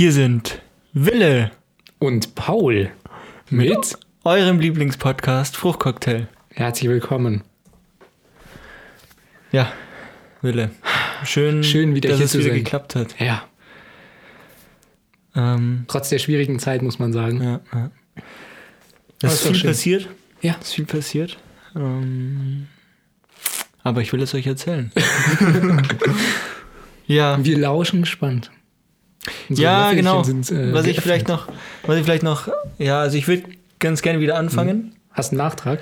Hier sind Wille Und Paul mit eurem Lieblingspodcast Fruchtcocktail. Herzlich willkommen. Ja, Wille. Schön, Schön, wieder dass hier es wieder sein. geklappt hat. Ja, Ähm, trotz der schwierigen Zeit muss man sagen. ja, ja. Es ist ist viel schön. passiert. Ja. Es ist viel passiert. Ähm, aber ich will es euch erzählen. ja, Wir lauschen gespannt. Unsere ja, genau. Sind, äh, was ich geöffnet. vielleicht noch, was ich vielleicht noch, ja, also ich würde ganz gerne wieder anfangen. Hast du einen Nachtrag?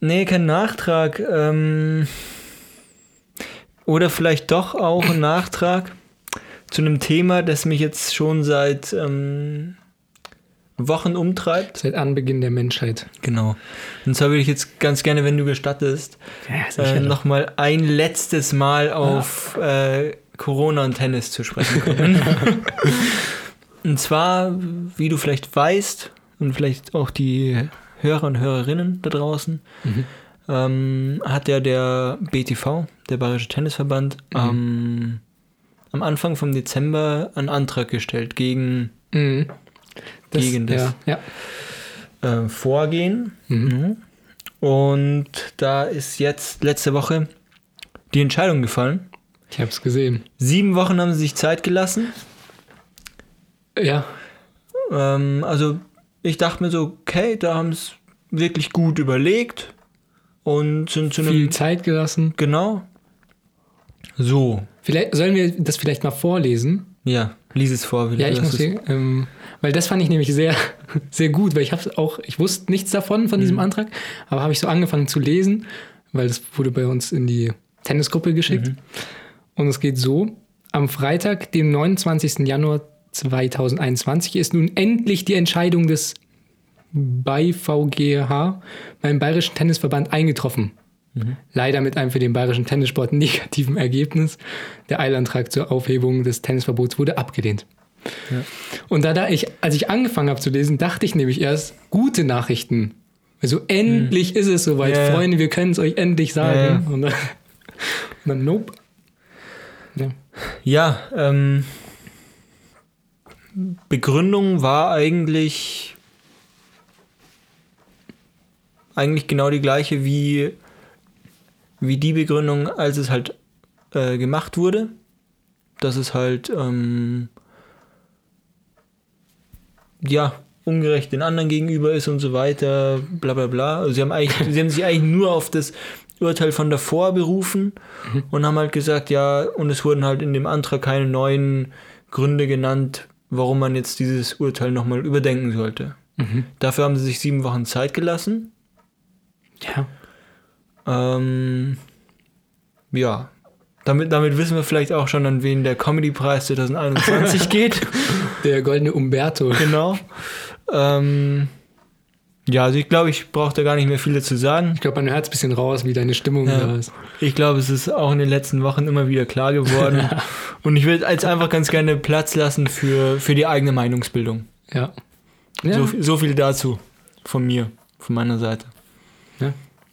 Nee, kein Nachtrag. Ähm, oder vielleicht doch auch ein Nachtrag zu einem Thema, das mich jetzt schon seit ähm, Wochen umtreibt. Seit Anbeginn der Menschheit. Genau. Und zwar würde ich jetzt ganz gerne, wenn du gestattest, Ja, äh, nochmal ein letztes Mal auf äh, Corona und Tennis zu sprechen kommen. und zwar, wie du vielleicht weißt, und vielleicht auch die Hörer und Hörerinnen da draußen, Mhm. ähm, hat ja der BTV, der Bayerische Tennisverband, Mhm. ähm, am Anfang vom Dezember einen Antrag gestellt gegen Mhm. Das, Gegen das. Ja, ja. äh, Vorgehen. Mhm. Und da ist jetzt letzte Woche die Entscheidung gefallen. Ich habe es gesehen. Sieben Wochen haben sie sich Zeit gelassen. Ja, Ähm, also ich dachte mir so, okay, da haben es wirklich gut überlegt und sind zu einem... viel Zeit gelassen. Genau. So, Vielleicht sollen wir das vielleicht mal vorlesen. ja, lies es vor. Ja, ich muss hier, ähm, weil das fand ich nämlich sehr, sehr gut, weil ich habe auch, ich wusste nichts davon von Mhm. diesem Antrag, aber habe ich so angefangen zu lesen, weil das wurde bei uns in die Tennisgruppe geschickt. Mhm. Und es geht so: Am Freitag, dem 29. Januar 2021, ist nun endlich die Entscheidung des BayVGH beim Bayerischen Tennisverband eingetroffen. Mhm. Leider mit einem für den bayerischen Tennissport negativen Ergebnis. Der Eilantrag zur Aufhebung des Tennisverbots wurde abgelehnt. Und da, da ich, als ich angefangen habe zu lesen, dachte ich nämlich erst, gute Nachrichten. Also endlich ist es soweit, Ja, ja. Freunde, wir können es euch endlich sagen. Ja, ja. Und, dann, und dann, nope. Ja. Ja, ähm, Begründung war eigentlich eigentlich genau die gleiche wie, wie die Begründung, als es halt äh, gemacht wurde. Dass es halt ähm, ja ungerecht den anderen gegenüber ist und so weiter, bla bla bla. Also sie haben eigentlich, sie haben sich eigentlich nur auf das Urteil von davor berufen und haben halt gesagt, ja, und es wurden halt in dem Antrag keine neuen Gründe genannt, warum man jetzt dieses Urteil nochmal überdenken sollte. Dafür haben sie sich sieben Wochen Zeit gelassen. ja. Ähm, ja. Damit, damit wissen wir vielleicht auch schon, an wen der Comedy-Preis 2021 geht. Der goldene Umberto. genau. Ähm, ja, also ich glaube, ich brauche da gar nicht mehr viel dazu sagen. Ich glaube, man hört es ein bisschen raus, wie deine Stimmung Ja. da ist. Ich glaube, es ist auch in den letzten Wochen immer wieder klar geworden. Und ich würde jetzt einfach ganz gerne Platz lassen für, für die eigene Meinungsbildung. Ja. Ja, So, so viel dazu von mir, von meiner Seite. Ja.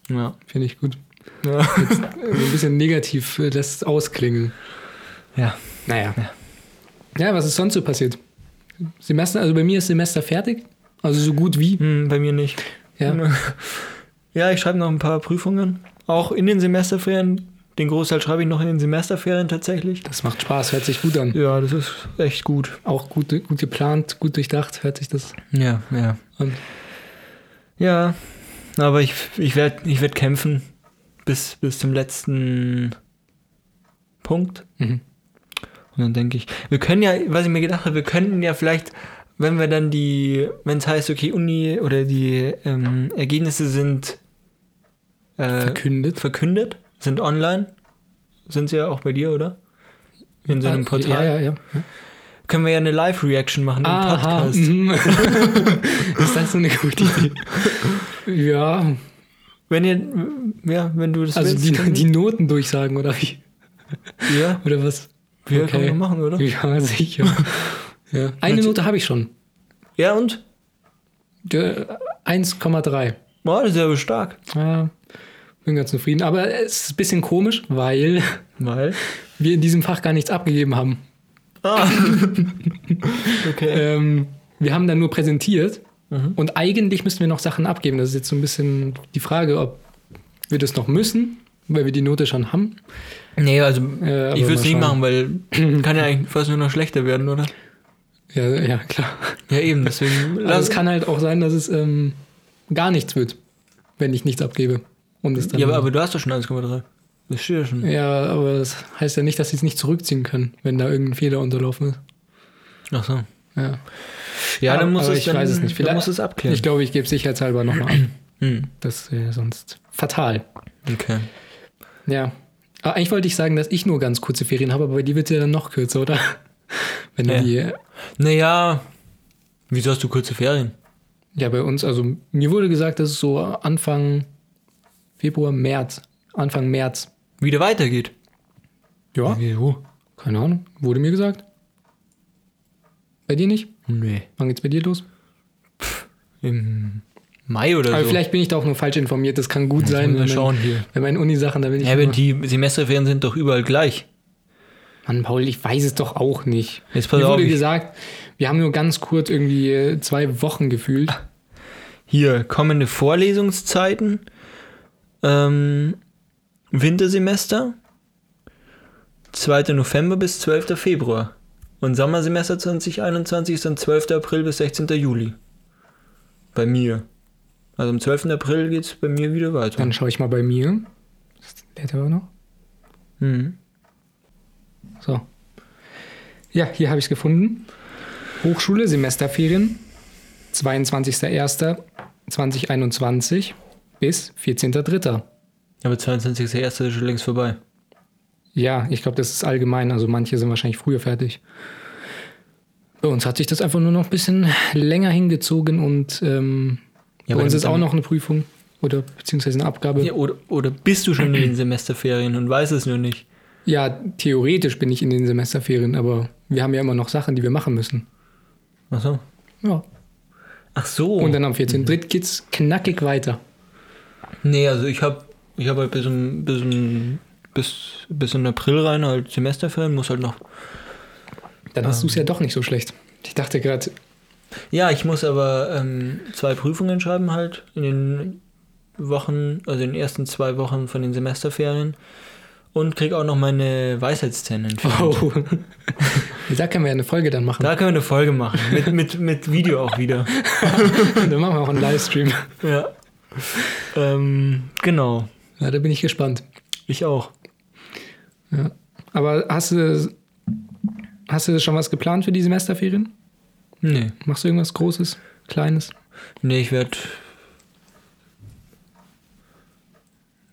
Ja. finde ich gut. Ja. Jetzt, äh, ein bisschen negativ äh, das ausklingen. ja. Naja. Ja, was ist sonst so passiert? Semester, also bei mir ist Semester fertig. Also so gut wie. Hm, bei mir nicht. Ja. Ja, ich schreibe noch ein paar Prüfungen. Auch in den Semesterferien. Den Großteil schreibe ich noch in den Semesterferien tatsächlich. Das macht Spaß, hört sich gut an. Ja, das ist echt gut. Auch gut, gut geplant, gut durchdacht, hört sich das Ja, ja. an. Ja, aber ich, ich werde ich werd kämpfen bis, bis zum letzten Punkt. Mhm. Und dann denke ich, wir können ja, was ich mir gedacht habe, wir könnten ja vielleicht, wenn wir dann die, wenn es heißt, okay, Uni oder die ähm, Ergebnisse sind äh, Verkündet. verkündet, sind online, sind sie ja auch bei dir, oder? In so einem Portal. Ja, ja, ja. Können wir ja eine Live-Reaction machen im Aha, Podcast. mhm. ist das so eine gute Idee? Ja, Wenn ihr, ja, wenn du das also willst. die, können- die Noten durchsagen oder wie? ja, Oder was? ja Okay. kann man machen, oder? Ja, sicher. Ja. Eine Note habe ich schon. Ja, und? Der 1,3. Boah, das ist ja stark. Ja, bin ganz zufrieden. Aber es ist ein bisschen komisch, weil Weil? wir in diesem Fach gar nichts abgegeben haben. Ah. okay. Ähm, wir haben dann nur präsentiert Mhm. und eigentlich müssten wir noch Sachen abgeben. Das ist jetzt so ein bisschen die Frage, ob wir das noch müssen, weil wir die Note schon haben. Nee, also Äh, ich würde es nicht machen, weil kann ja eigentlich fast nur noch schlechter werden, oder? Ja, ja klar. Ja, eben, deswegen Also es kann halt auch sein, dass es ähm, gar nichts wird, wenn ich nichts abgebe. Und es dann, Ja, aber, aber du hast doch schon 1,3. Das steht ja schon. ja, aber das heißt ja nicht, dass sie es nicht zurückziehen können, wenn da irgendein Fehler unterlaufen ist. Ach so. Ja. Ja, dann muss aber es ich dann, weiß es nicht. Vielleicht- muss es abklären. Ich glaube, ich gebe sicherheitshalber nochmal an. Hm. Das wäre sonst fatal. Okay. Ja. Aber eigentlich wollte ich sagen, dass ich nur ganz kurze Ferien habe, aber bei dir wird es ja dann noch kürzer, oder? Wenn Ja. die. Naja, wieso hast du kurze Ferien? Ja, bei uns, also mir wurde gesagt, dass es so Anfang Februar, März, Anfang März. Wieder weitergeht. Ja, Wieso? keine Ahnung. Wurde mir gesagt. Bei dir nicht? Nee. Wann geht's bei dir los? Im Mai oder Aber so. vielleicht bin ich da auch nur falsch informiert. Das kann gut sein. Mal Wenn, schauen mein, hier. wenn meine Uni-Sachen, da bin ich. Ja, aber die Semesterferien sind doch überall gleich. Mann, Paul, ich weiß es doch auch nicht. Jetzt pass Mir auf, wurde ich- gesagt, wir haben nur ganz kurz irgendwie äh, zwei Wochen gefühlt. Hier kommende Vorlesungszeiten. Ähm, Wintersemester. 2. November bis 12. Februar. Und Sommersemester 2021 ist dann 12. April bis 16. Juli. Bei mir. Also am 12. April geht es bei mir wieder weiter. Dann schaue ich mal bei mir. Das lädt aber noch. Mhm. So. Ja, hier habe ich es gefunden. Hochschule, Semesterferien, 22.01.2021 bis 14.03. Aber 22.01. ist schon längst vorbei. Ja, ich glaube, das ist allgemein. Also manche sind wahrscheinlich früher fertig. Bei uns hat sich das einfach nur noch ein bisschen länger hingezogen und ähm, Ja, bei uns ist auch noch eine Prüfung oder beziehungsweise eine Abgabe. Ja, oder, oder bist du schon in den Semesterferien und weißt es nur nicht? Ja, theoretisch bin ich in den Semesterferien, aber wir haben ja immer noch Sachen, die wir machen müssen. Ach so. Ja. Ach so. Und dann am 14.3. geht's knackig weiter. Nee, also ich habe ich hab halt bis, um, bis, um, bis, bis in April rein halt Semesterferien, muss halt noch. Dann hast du es ja doch nicht so schlecht. Ich dachte gerade, Ja, ich muss aber ähm, zwei Prüfungen schreiben halt in den Wochen, also in den ersten zwei Wochen von den Semesterferien. Und krieg auch noch meine Weisheitszähne entfernt. oh. da können wir ja eine Folge dann machen. Da können wir eine Folge machen. Mit, mit, mit Video auch wieder. dann machen wir auch einen Livestream. Ja. Ähm, genau. Ja, da bin ich gespannt. Ich auch. Ja. Aber hast du, hast du schon was geplant für die Semesterferien? Nee. Machst du irgendwas Großes, Kleines? Nee, ich werde.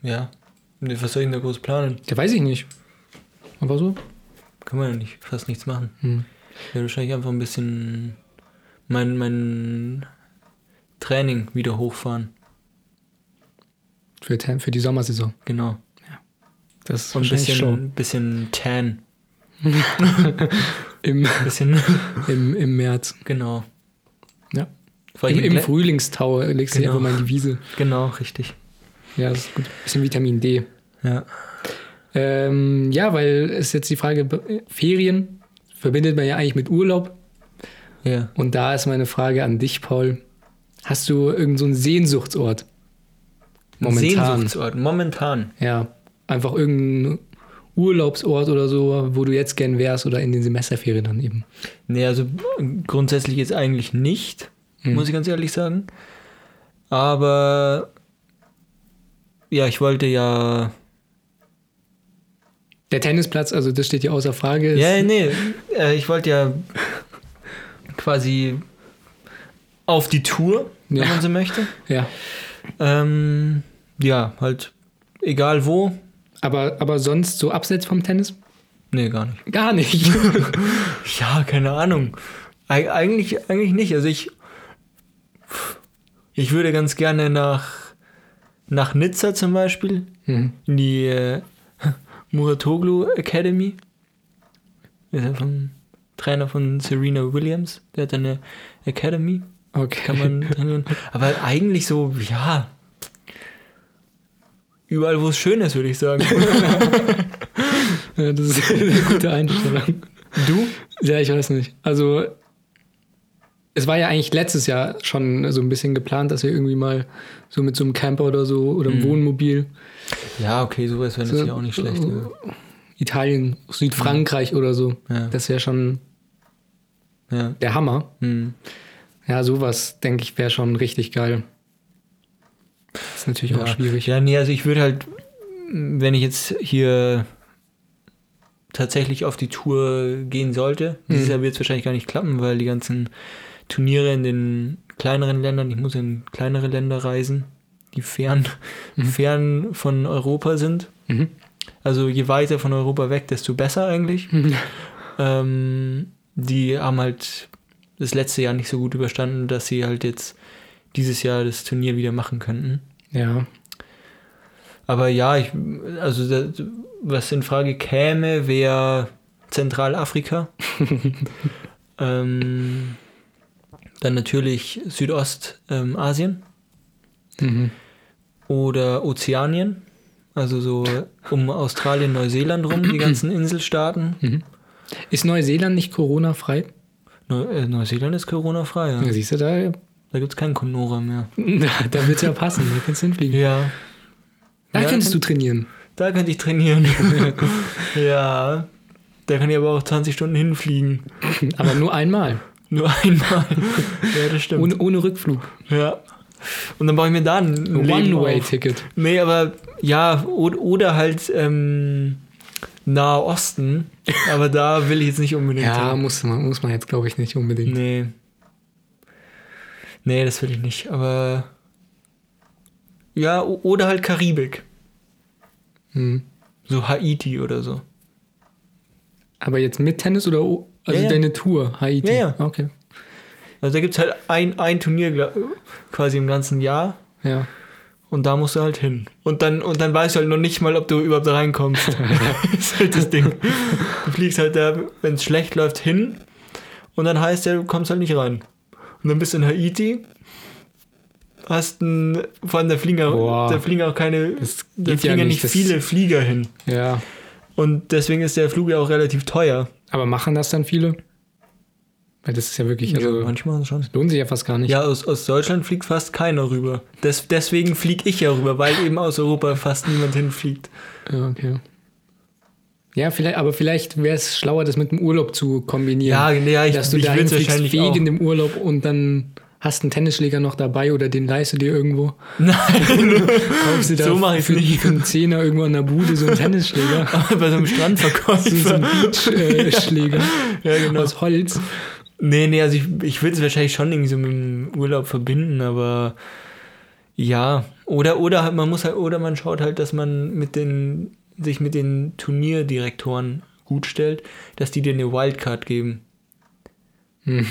Ja. Nee, was soll ich denn da groß planen? Ja, weiß ich nicht. Aber so? Kann man ja nicht, fast nichts machen. Hm. Ich werde wahrscheinlich einfach ein bisschen mein, mein Training wieder hochfahren. Für, für die Sommersaison. Genau. Das ist Und ein bisschen, schon bisschen tan. im, Bisschen, im, im März. genau. Ja. Im, im Frühlingstau legst du dich Genau. einfach mal in die Wiese. Genau, richtig. Ja, das ist gut. Bisschen Vitamin D. Ja. Ähm, ja, weil es jetzt die Frage, Ferien verbindet man ja eigentlich mit Urlaub. Ja. Und da ist meine Frage an dich, Paul. Hast du irgendeinen so einen Sehnsuchtsort? Momentan. Sehnsuchtsort, momentan. Ja, einfach irgendein Urlaubsort oder so, wo du jetzt gern wärst oder in den Semesterferien dann eben. Nee, also grundsätzlich jetzt eigentlich nicht, Hm. muss ich ganz ehrlich sagen. Aber ja, ich wollte ja. Der Tennisplatz, also das steht ja außer Frage. Ja, nee, äh, ich wollte ja quasi auf die Tour, wenn Ja. man so möchte. ja. Ähm, ja, halt egal wo. Aber, aber sonst so abseits vom Tennis? Nee, gar nicht. Gar nicht. Ja, keine Ahnung. Eig eigentlich, eigentlich nicht. Also ich, ich würde ganz gerne nach, nach Nizza zum Beispiel, Hm. in die äh, Muratoglu Academy. Ist ja vom Trainer von Serena Williams. Der hat eine Academy, Okay. kann man trainieren. Aber eigentlich so, ja, überall, wo es schön ist, würde ich sagen. Ja, das ist eine gute Einstellung. Du? Ja, ich weiß nicht. Also, es war ja eigentlich letztes Jahr schon so ein bisschen geplant, dass wir irgendwie mal so mit so einem Camper oder so oder einem Wohnmobil Ja, okay, sowas wäre natürlich auch nicht schlecht. Ja. Italien, Südfrankreich oder so. Ja. Das wäre schon Ja. der Hammer. Hm. Ja, sowas, denke ich, wäre schon richtig geil. Das ist natürlich auch Ja. schwierig. Ja, nee, also ich würde halt, wenn ich jetzt hier tatsächlich auf die Tour gehen sollte, dieses Mhm. Jahr wird es wahrscheinlich gar nicht klappen, weil die ganzen Turniere in den kleineren Ländern, ich muss in kleinere Länder reisen, die fern, fern von Europa sind. Mhm. Also je weiter von Europa weg, desto besser eigentlich. ähm, die haben halt das letzte Jahr nicht so gut überstanden, dass sie halt jetzt dieses Jahr das Turnier wieder machen könnten. Ja. Aber ja, ich, also da, was in Frage käme, wäre Zentralafrika. ähm, dann natürlich Südostasien ähm, Mhm. Oder Ozeanien. Also so um Australien, Neuseeland rum, die ganzen Inselstaaten. Ist Neuseeland nicht Corona-frei? Neu, äh, Neuseeland ist Corona-frei, ja. Ja, siehst du, da, Da gibt es keinen Conora mehr. da wird es ja passen. Da kannst du hinfliegen. Ja, Da Ja, könntest du trainieren. da könnte ich trainieren. ja, da kann ich aber auch 20 Stunden hinfliegen. Aber nur einmal. Nur einmal. ja, das stimmt. Ohne, ohne Rückflug. Ja. Und dann baue ich mir da ein. One-Way-Ticket. Nee, aber ja, oder, oder halt ähm, Nahe Osten. Aber da will ich jetzt nicht unbedingt. Ja, hin. muss man, muss man jetzt, glaube ich, nicht unbedingt. Nee. Nee, das will ich nicht. Aber ja, oder halt Karibik. Hm. So Haiti oder so. Aber jetzt mit Tennis oder also Ja, ja. deine Tour, Haiti? Ja, ja. Okay. Also da gibt es halt ein, ein Turnier quasi im ganzen Jahr. Ja. Und da musst du halt hin. Und dann, und dann weißt du halt noch nicht mal, ob du überhaupt da reinkommst. das ist halt das Ding. Du fliegst halt da, wenn es schlecht läuft, hin. Und dann heißt ja, du kommst halt nicht rein. Und dann bist du in Haiti. Hast ein, vor allem da fliegen auch, Boah. da fliegen auch keine, da geht ja fliegen ja nicht, nicht viele Flieger hin. Ja. Und deswegen ist der Flug ja auch relativ teuer. Aber machen das dann viele? Weil das ist ja wirklich, also manchmal schon. lohnt sich ja fast gar nicht. Ja, aus, aus Deutschland fliegt fast keiner rüber. Des, deswegen fliege ich ja rüber, weil eben aus Europa fast niemand hinfliegt. Ja, okay. Ja, vielleicht, aber vielleicht wäre es schlauer, das mit dem Urlaub zu kombinieren. Ja, ja ich, dass du ich dahin fliegst wegen dem Urlaub und dann hast einen Tennisschläger noch dabei oder den leihst du dir irgendwo. Nein, Kaufst dir da So mach ich's für, nicht. für einen Zehner irgendwo an der Bude so einen Tennisschläger. bei so einem so Strandverkäufer. einen Beachschläger ja, genau. aus Holz. Nee, nee, also ich, ich würde es wahrscheinlich schon irgendwie so mit dem Urlaub verbinden, aber ja. Oder, oder halt, man muss halt, oder man schaut halt, dass man mit den, sich mit den Turnierdirektoren gut stellt, dass die dir eine Wildcard geben. Mhm.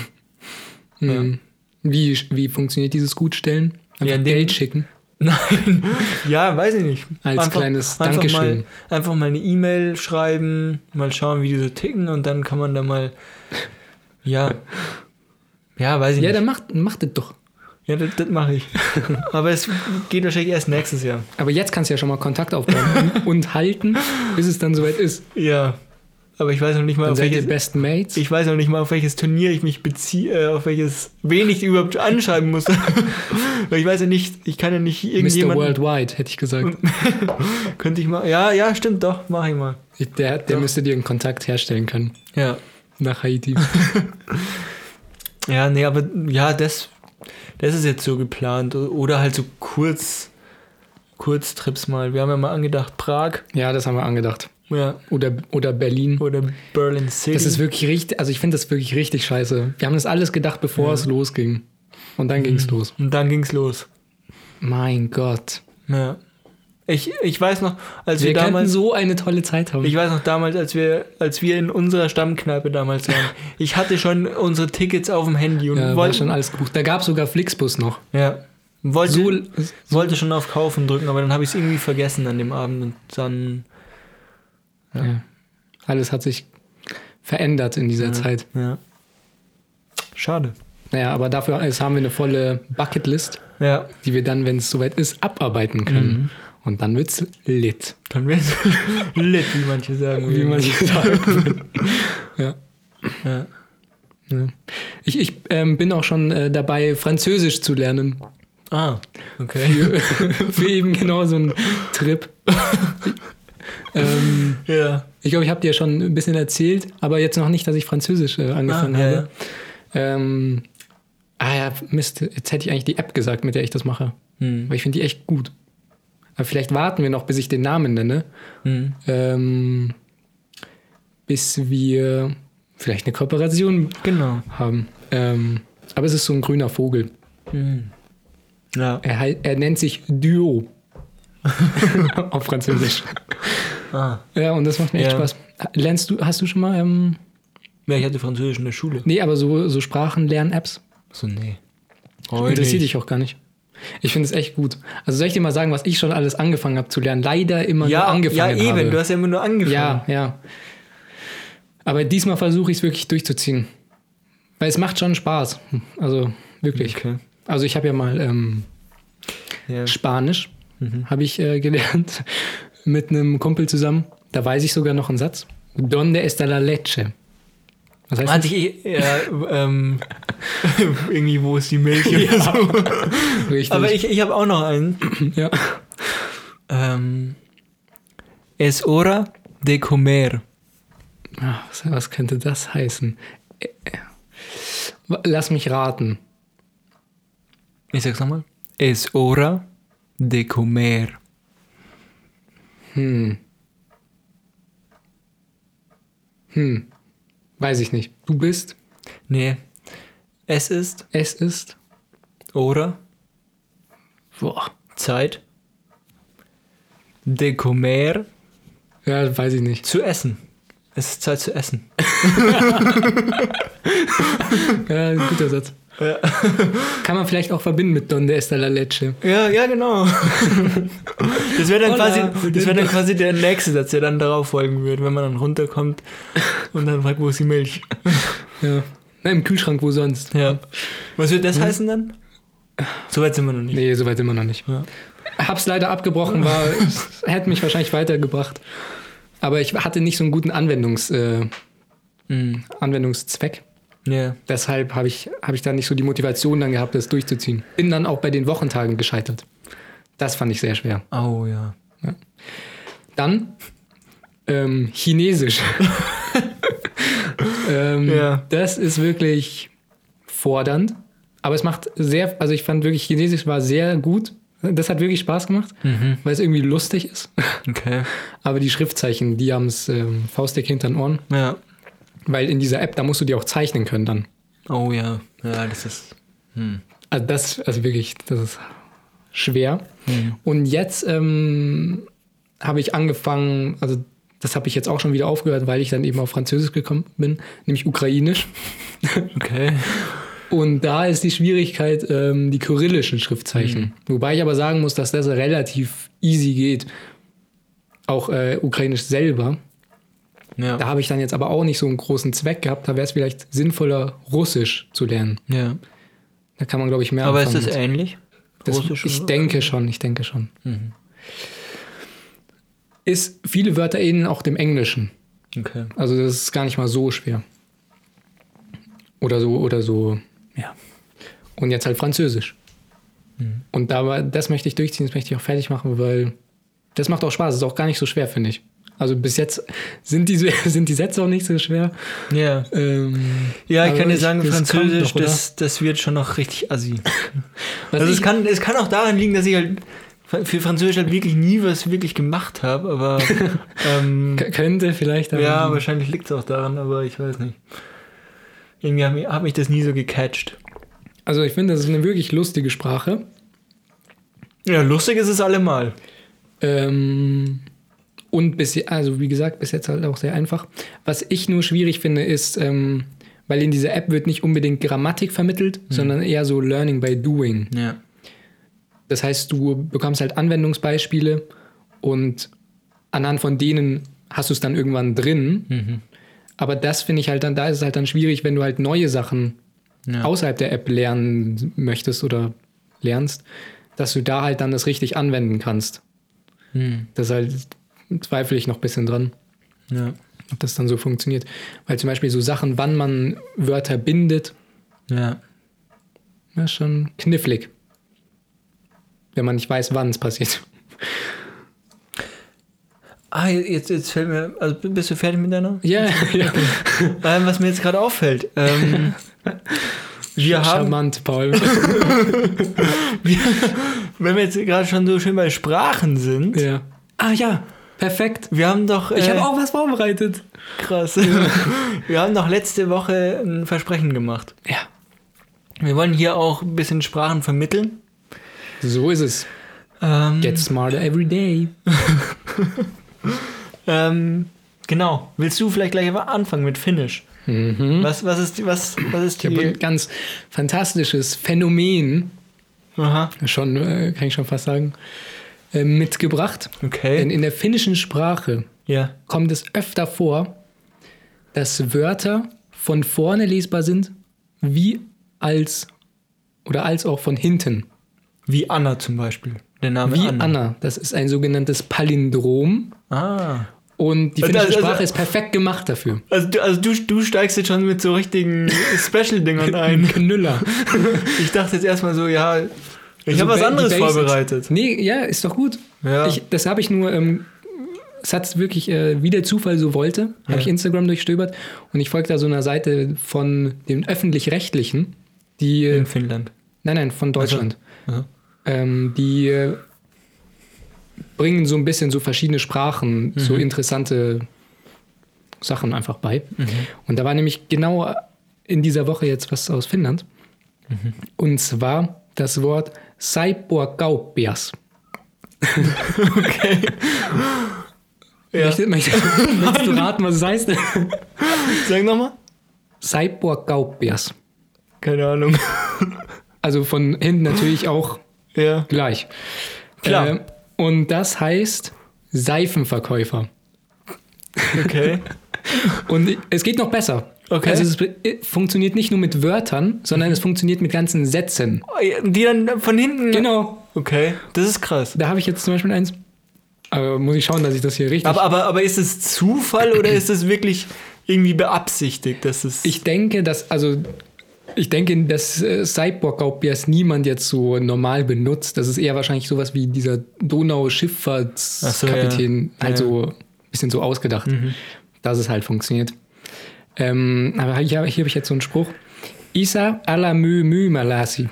Wie, wie funktioniert dieses Gutstellen? Einfach Ja, Geld schicken. Nein, ja, weiß ich nicht. Als kleines einfach Dankeschön. Mal, einfach mal eine E-Mail schreiben, mal schauen, wie die so ticken und dann kann man da mal, ja, ja, weiß ich Ja, nicht. dann macht, macht das doch. Ja, das, das mache ich. Aber es geht wahrscheinlich erst nächstes Jahr. Aber jetzt kannst du ja schon mal Kontakt aufbauen und, und halten, bis es dann soweit ist. Ja, aber ich weiß noch nicht mal, Dann auf welches, Best Mates. ich weiß noch nicht mal, auf welches Turnier ich mich beziehe, äh, auf welches, wen ich überhaupt anschreiben muss. Weil ich weiß ja nicht, ich kann ja nicht Mr. irgendjemand, Worldwide, hätte ich gesagt. könnte ich mal, ja, ja, stimmt, doch, mache ich mal. Der, der Doch. müsste dir einen Kontakt herstellen können Ja. Nach Haiti. Ja, nee, aber ja, das, das ist jetzt so geplant. Oder halt so kurz, Kurztrips mal. Wir haben ja mal angedacht, Prag Ja, das haben wir angedacht. ja, Oder, oder Berlin. oder Berlin City. Das ist wirklich richtig, also ich finde das wirklich richtig scheiße. Wir haben das alles gedacht, bevor es losging. Und dann ging es los. Und dann ging's los. Mein Gott. Ja. Ich, ich weiß noch, als Wir wir, damals. so eine tolle Zeit haben. Ich weiß noch damals, als wir, als wir in unserer Stammkneipe damals waren. Ich hatte schon unsere Tickets auf dem Handy und ja, wollte, schon alles gebucht. Da gab es sogar Flixbus noch. ja, wollte, So, wollte schon auf Kaufen drücken, aber dann habe ich es irgendwie vergessen an dem Abend und dann. ja. Alles hat sich verändert in dieser Zeit. Ja. Schade. Naja, aber dafür haben wir eine volle Bucketlist, Ja, die wir dann, wenn es soweit ist, abarbeiten können. Und dann wird's lit. dann wäre es lit, wie manche sagen. Wie man würden. sagt. ja. Ja. Ja. Ich, ich ähm, bin auch schon äh, dabei, Französisch zu lernen. Ah, okay. Für, für eben genau so einen Trip. ähm, Ja. ich glaube, ich habe dir schon ein bisschen erzählt, aber jetzt noch nicht, dass ich Französisch äh, angefangen Ah, ja, habe. Ähm, ah ja, Mist, jetzt hätte ich eigentlich die App gesagt, mit der ich das mache. Hm. Weil ich finde die echt gut. Aber vielleicht warten wir noch, bis ich den Namen nenne. Hm. Ähm, bis wir vielleicht eine Kooperation Genau. haben. Ähm, aber es ist so ein grüner Vogel. Hm. Ja. Er, er nennt sich Duo. Auf Französisch. Ah. Ja, und das macht mir echt Ja. Spaß. Lernst du, hast du schon mal, ähm, Ja, ich hatte Französisch in der Schule. nee, aber so, so Sprachenlern-Apps? So, nee. Interessiert dich auch gar nicht. Ich finde es echt gut. Also soll ich dir mal sagen, was ich schon alles angefangen habe zu lernen? Leider immer Ja, nur ja, angefangen eben. habe. Du hast ja immer nur angefangen. Ja, ja. Aber diesmal versuche ich es wirklich durchzuziehen. Weil es macht schon Spaß. Also wirklich. Okay. Also ich habe ja mal ähm, Ja. Spanisch habe ich äh, gelernt mit einem Kumpel zusammen. Da weiß ich sogar noch einen Satz. Donde está la leche? Was heißt Hatte ich, ja, ähm, irgendwie, wo ist die Milch oder so. das? Richtig. Aber ich, ich habe auch noch einen. ja. Ähm, es hora de comer. Ah, was, könnte das heißen? Äh, Lass mich raten. Ich sag's nochmal. Es hora de comer. Hm. Hm. Weiß ich nicht. Du bist, Nee. Es ist es ist. hora, Boah. Zeit, de comer, Ja, weiß ich nicht. zu essen. Es ist Zeit zu essen. Ja, guter Satz. Ja, Kann man vielleicht auch verbinden mit Donde está la leche. ja, ja genau. Das wäre dann, Hola. quasi, das wär dann quasi der nächste Satz, der dann darauf folgen würde, wenn man dann runterkommt und dann fragt, wo ist die Milch? Ja. Na, im Kühlschrank, wo sonst? Ja. Was wird das heißen dann? Soweit sind wir noch nicht. Nee, soweit immer noch nicht. Ja. Hab's leider abgebrochen, war, es hätte mich wahrscheinlich weitergebracht. Aber ich hatte nicht so einen guten Anwendungs, äh, Mhm. Anwendungszweck. Ja. Deshalb habe ich, hab ich da nicht so die Motivation dann gehabt, das durchzuziehen. Bin dann auch bei den Wochentagen gescheitert. Das fand ich sehr schwer. Oh ja. Dann ähm, Chinesisch. ähm, Ja. Das ist wirklich fordernd. Aber es macht sehr, also ich fand wirklich, Chinesisch war sehr gut. Das hat wirklich Spaß gemacht, Mhm. weil es irgendwie lustig ist. Okay. Aber die Schriftzeichen, die haben es ähm, faustdick hinter den Ohren. Ja. Weil in dieser App, da musst du die auch zeichnen können dann. Oh ja. Ja, das ist. Hm. Also das, also wirklich, das ist schwer. Mhm. Und jetzt ähm, habe ich angefangen, also das habe ich jetzt auch schon wieder aufgehört, weil ich dann eben auf Französisch gekommen bin, nämlich Ukrainisch. Okay. Und da ist die Schwierigkeit ähm, die kyrillischen Schriftzeichen. Wobei ich aber sagen muss, dass das relativ easy geht. Auch äh, Ukrainisch selber. Ja. Da habe ich dann jetzt aber auch nicht so einen großen Zweck gehabt. Da wäre es vielleicht sinnvoller, Russisch zu lernen. ja. Da kann man, glaube ich, mehr Aber ist das mit. ähnlich? Das, Russisch ich denke schon, ich denke schon. Mhm. Ist viele Wörter ähneln auch dem Englischen. Okay. Also das ist gar nicht mal so schwer. Oder so, oder so, ja. Und jetzt halt Französisch. Mhm. Und da, das möchte ich durchziehen, das möchte ich auch fertig machen, weil das macht auch Spaß. Das ist auch gar nicht so schwer, finde ich. Also bis jetzt sind die, sind die Sätze auch nicht so schwer. Ja. Ähm, Ja, ich kann dir sagen, kommt Französisch, noch, das, das wird schon noch richtig assi. Was Also es ich- kann, es kann auch daran liegen, dass ich halt für Französisch halt wirklich nie was wirklich gemacht habe, aber ähm, könnte vielleicht. ja, wahrscheinlich liegt es auch daran, aber ich weiß nicht. Irgendwie hat mich, hat mich das nie so gecatcht. Also ich finde, das ist eine wirklich lustige Sprache. Ja, lustig ist es allemal. Ähm, und bis, also wie gesagt, bis jetzt halt auch sehr einfach. Was ich nur schwierig finde, ist, ähm, weil in dieser App wird nicht unbedingt Grammatik vermittelt, sondern eher so Learning by Doing. Ja. Das heißt, du bekommst halt Anwendungsbeispiele und anhand von denen hast du es dann irgendwann drin. Mhm. Aber das finde ich halt dann, da ist es halt dann schwierig, wenn du halt neue Sachen Ja. außerhalb der App lernen möchtest oder lernst, dass du da halt dann das richtig anwenden kannst. Hm. Das halt zweifle ich noch ein bisschen dran. Ja. ob das dann so funktioniert. Weil zum Beispiel so Sachen, wann man Wörter bindet, Ja. ist schon knifflig. Wenn man nicht weiß, wann es passiert. Ah, jetzt, jetzt fällt mir, also bist du fertig mit deiner? Ja, ja. Ähm, was mir jetzt gerade auffällt, ähm, wir haben, Charmant, Paul. wir, wenn wir jetzt gerade schon so schön bei Sprachen sind, ja. Ah ja, perfekt. wir haben doch, Ich äh, habe auch was vorbereitet. krass, wir haben doch letzte Woche ein Versprechen gemacht. Ja. Wir wollen hier auch ein bisschen Sprachen vermitteln. So ist es. Ähm, Get smarter every day. ähm, genau. Willst du vielleicht gleich anfangen mit Finnisch? Mhm. Was, was ist die, was, was ist Ich habe die? ein ganz fantastisches Phänomen, Aha, schon, äh, kann ich schon fast sagen, äh, mitgebracht. Denn okay. in der finnischen Sprache Ja. kommt es öfter vor, dass Wörter von vorne lesbar sind, wie als oder als auch von hinten. Wie Anna zum Beispiel. Der Name Wie Anna. Anna. Das ist ein sogenanntes Palindrom. Ah. Und die Also- finnische also- Sprache ist perfekt gemacht dafür. Also, du, also du, du steigst jetzt schon mit so richtigen Special-Dingern ein. Knüller. Ich dachte jetzt erstmal so, ja, ich Also habe was anderes vorbereitet. Nee, ja, ist doch gut. Ja. Ich, das habe ich nur, ähm, es hat wirklich, äh, wie der Zufall so wollte, habe Ja. ich Instagram durchstöbert und ich folge da so einer Seite von den Öffentlich-Rechtlichen, die, äh, In Finnland. nein, nein, von Deutschland, Aha. ähm, die äh, bringen so ein bisschen so verschiedene Sprachen, so Mhm. interessante Sachen einfach bei. Und da war nämlich genau in dieser Woche jetzt was aus Finnland. Mhm. Und zwar das Wort Saipuakauppias. Okay. Ja. Möchtest, möchtest, möchtest du raten, was es heißt? Sag nochmal. Saipuakauppias. Keine Ahnung. Also von hinten natürlich auch Ja. gleich. Klar. Äh, und das heißt Seifenverkäufer. Okay. Und es geht noch besser. Okay. Also es be- funktioniert nicht nur mit Wörtern, sondern es funktioniert mit ganzen Sätzen. Oh, Die dann von hinten. Genau. Okay, das ist krass. Da habe ich jetzt zum Beispiel eins. Aber muss ich schauen, dass ich das hier richtig. Aber, aber, aber ist es Zufall oder ist es wirklich irgendwie beabsichtigt, dass es. ich denke, dass, also ich denke, dass äh, Cyborg-Gaubias niemand jetzt so normal benutzt. Das ist eher wahrscheinlich sowas wie dieser Donau-Schifffahrtskapitän, so, ja. halt Ja. bisschen so ausgedacht, dass es halt funktioniert. Ähm, aber hier, hier habe ich jetzt so einen Spruch. Isa ala mü mü malasi.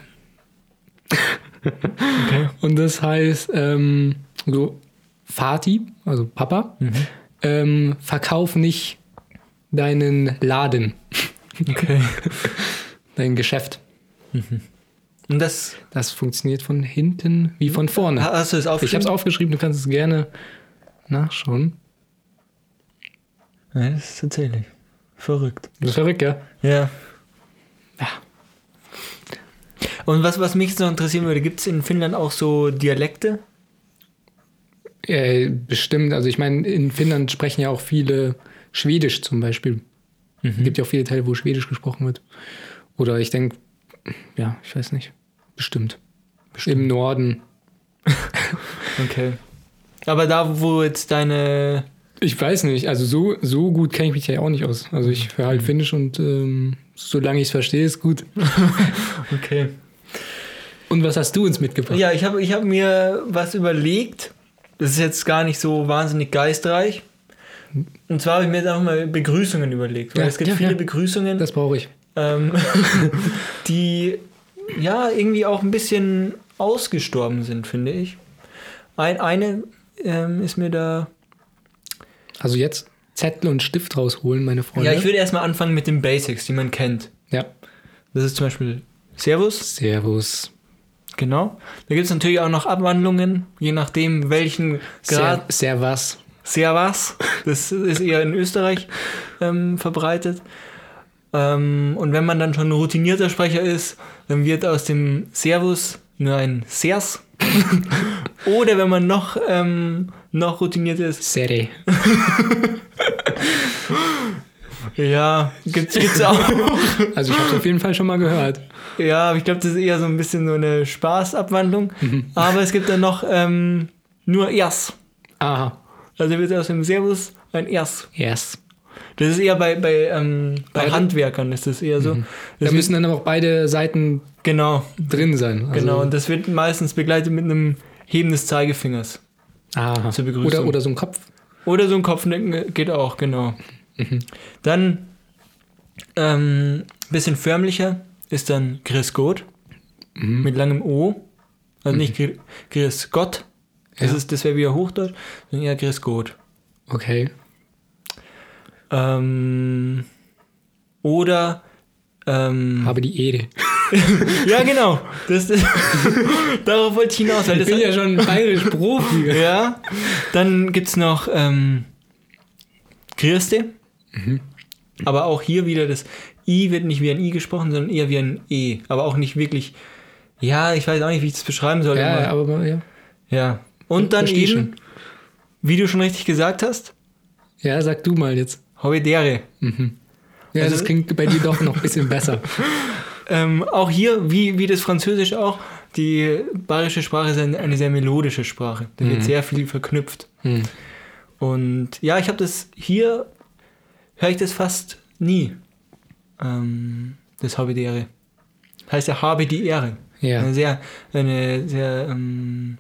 Okay. Und das heißt, ähm, so, Vati, also Papa, ähm, verkauf nicht deinen Laden, Okay. dein Geschäft. Und das. Das funktioniert von hinten wie von vorne. Hast du es Ich habe aufgeschrieben? es aufgeschrieben, du kannst es gerne nachschauen. Nein, das ist tatsächlich. Verrückt. Das ist verrückt, ja? Ja. Ja. Und was, was mich noch interessieren würde, gibt es in Finnland auch so Dialekte? Äh, bestimmt, also ich meine, in Finnland sprechen ja auch viele Schwedisch zum Beispiel. Es gibt ja auch viele Teile, wo Schwedisch gesprochen wird. Oder ich denke, ja, ich weiß nicht. Bestimmt. Im Norden. Okay. Aber da, wo jetzt deine. Ich weiß nicht, also so, so gut kenne ich mich ja auch nicht aus. Also ich höre halt Finnisch und ähm, solange ich es verstehe, ist gut. Okay. Und was hast du uns mitgebracht? Ja, ich habe ich hab mir was überlegt. Das ist jetzt gar nicht so wahnsinnig geistreich. Und zwar habe ich mir jetzt einfach mal Begrüßungen überlegt. Weil Ja, es gibt ja, viele ja. Begrüßungen, Das brauche ich. ähm, die ja irgendwie auch ein bisschen ausgestorben sind, finde ich. Ein, eine ähm, ist mir da. Also jetzt Zettel und Stift rausholen, meine Freunde. Ja, ich würde erstmal anfangen mit den Basics, die man kennt. Ja. Das ist zum Beispiel Servus, Servus. genau. Da gibt es natürlich auch noch Abwandlungen, je nachdem, welchen Grad. Ser Servus. Servus, das ist eher in Österreich ähm, verbreitet. Ähm, und wenn man dann schon ein routinierter Sprecher ist, dann wird aus dem Servus nur ein Sers. Oder wenn man noch, ähm, noch routinierter ist, Sere. ja, gibt's, gibt's auch. Also ich habe es auf jeden Fall schon mal gehört. Ja, aber ich glaube, das ist eher so ein bisschen so eine Spaßabwandlung. Aber es gibt dann noch ähm, nur Ers. Aha. Also wird aus dem Servus ein Ers. Yes. Das ist eher bei, bei, ähm, bei? Handwerkern ist das eher so. Da Das müssen dann aber auch beide Seiten genau, drin sein. Also, genau. Und das wird meistens begleitet mit einem Heben des Zeigefingers. Aha. zur Begrüßung. Oder, oder so ein Kopf. Oder so ein Kopfnicken geht auch, genau. Dann ähm, bisschen förmlicher ist dann Chris Gott mit langem O. Also nicht Gr- Chris Gott. Das, Ja. ist- das wäre wieder Hochdeutsch, sondern eher Chris Gott. Okay. Ähm, oder ähm, Habe die Ehre. ja genau. Das, das, darauf wollte ich hinaus. Weil Ich das bin ja schon bayerisch Profi. Ja, dann gibt es noch ähm, Christe. Aber auch hier wieder das I wird nicht wie ein I gesprochen, sondern eher wie ein E. Aber auch nicht wirklich. Ja, ich weiß auch nicht, wie ich das beschreiben soll. Ja, aber, aber ja. ja. Und dann Versteh eben, schon. wie du schon richtig gesagt hast, Ja, sag du mal jetzt. Hovedere. Ja, Also- das klingt bei dir doch noch ein bisschen besser. Ähm, auch hier, wie, wie das Französisch auch, die bayerische Sprache ist eine, eine sehr melodische Sprache. Da wird sehr viel verknüpft. Hm. Und ja, ich habe das hier, höre ich das fast nie. Ähm, das habe die Ehre. Heißt ja, habe die Ehre. Ja. Eine sehr, eine sehr, ähm,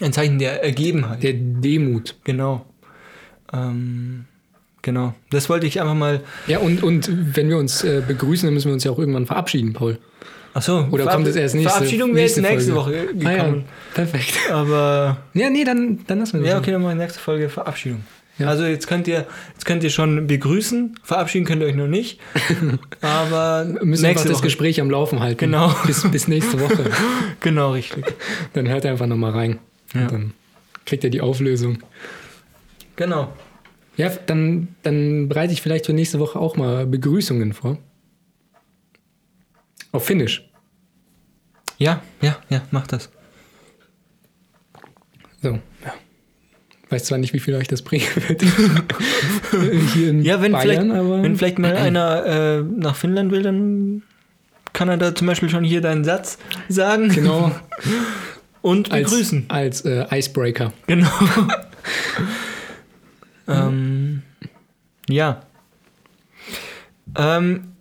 ein Zeichen der Ergebenheit. Der Demut. genau. Ähm, genau. Das wollte ich einfach mal. Ja, und, und wenn wir uns äh, begrüßen, dann müssen wir uns ja auch irgendwann verabschieden, Paul. Achso, Oder kommt es erst nächste Verabschiedung wäre jetzt nächste nächste Folge? Woche Ah, ja, gekommen. perfekt. Aber Ja, nee, dann, dann lassen wir das. Ja, so. okay, dann machen wir nächste Folge Verabschiedung. Ja. Also jetzt könnt ihr jetzt könnt ihr schon begrüßen, verabschieden könnt ihr euch noch nicht. Aber Wir müssen einfach das Gespräch am Laufen halten. Genau. Bis, bis nächste Woche. Genau, richtig. Dann hört einfach nochmal rein. Ja. Dann kriegt ihr die Auflösung. Genau. Ja, dann, dann bereite ich vielleicht für nächste Woche auch mal Begrüßungen vor. Auf Finnisch. Ja, ja, ja, mach das. So, ja. Weiß zwar nicht, wie viel euch das bringen wird. Ja, wenn Bayern, vielleicht, wenn vielleicht mal einer äh, nach Finnland will, dann kann er da zum Beispiel schon hier deinen Satz sagen Genau, und als, begrüßen. als äh, Icebreaker. Genau. ähm, ja. Ähm,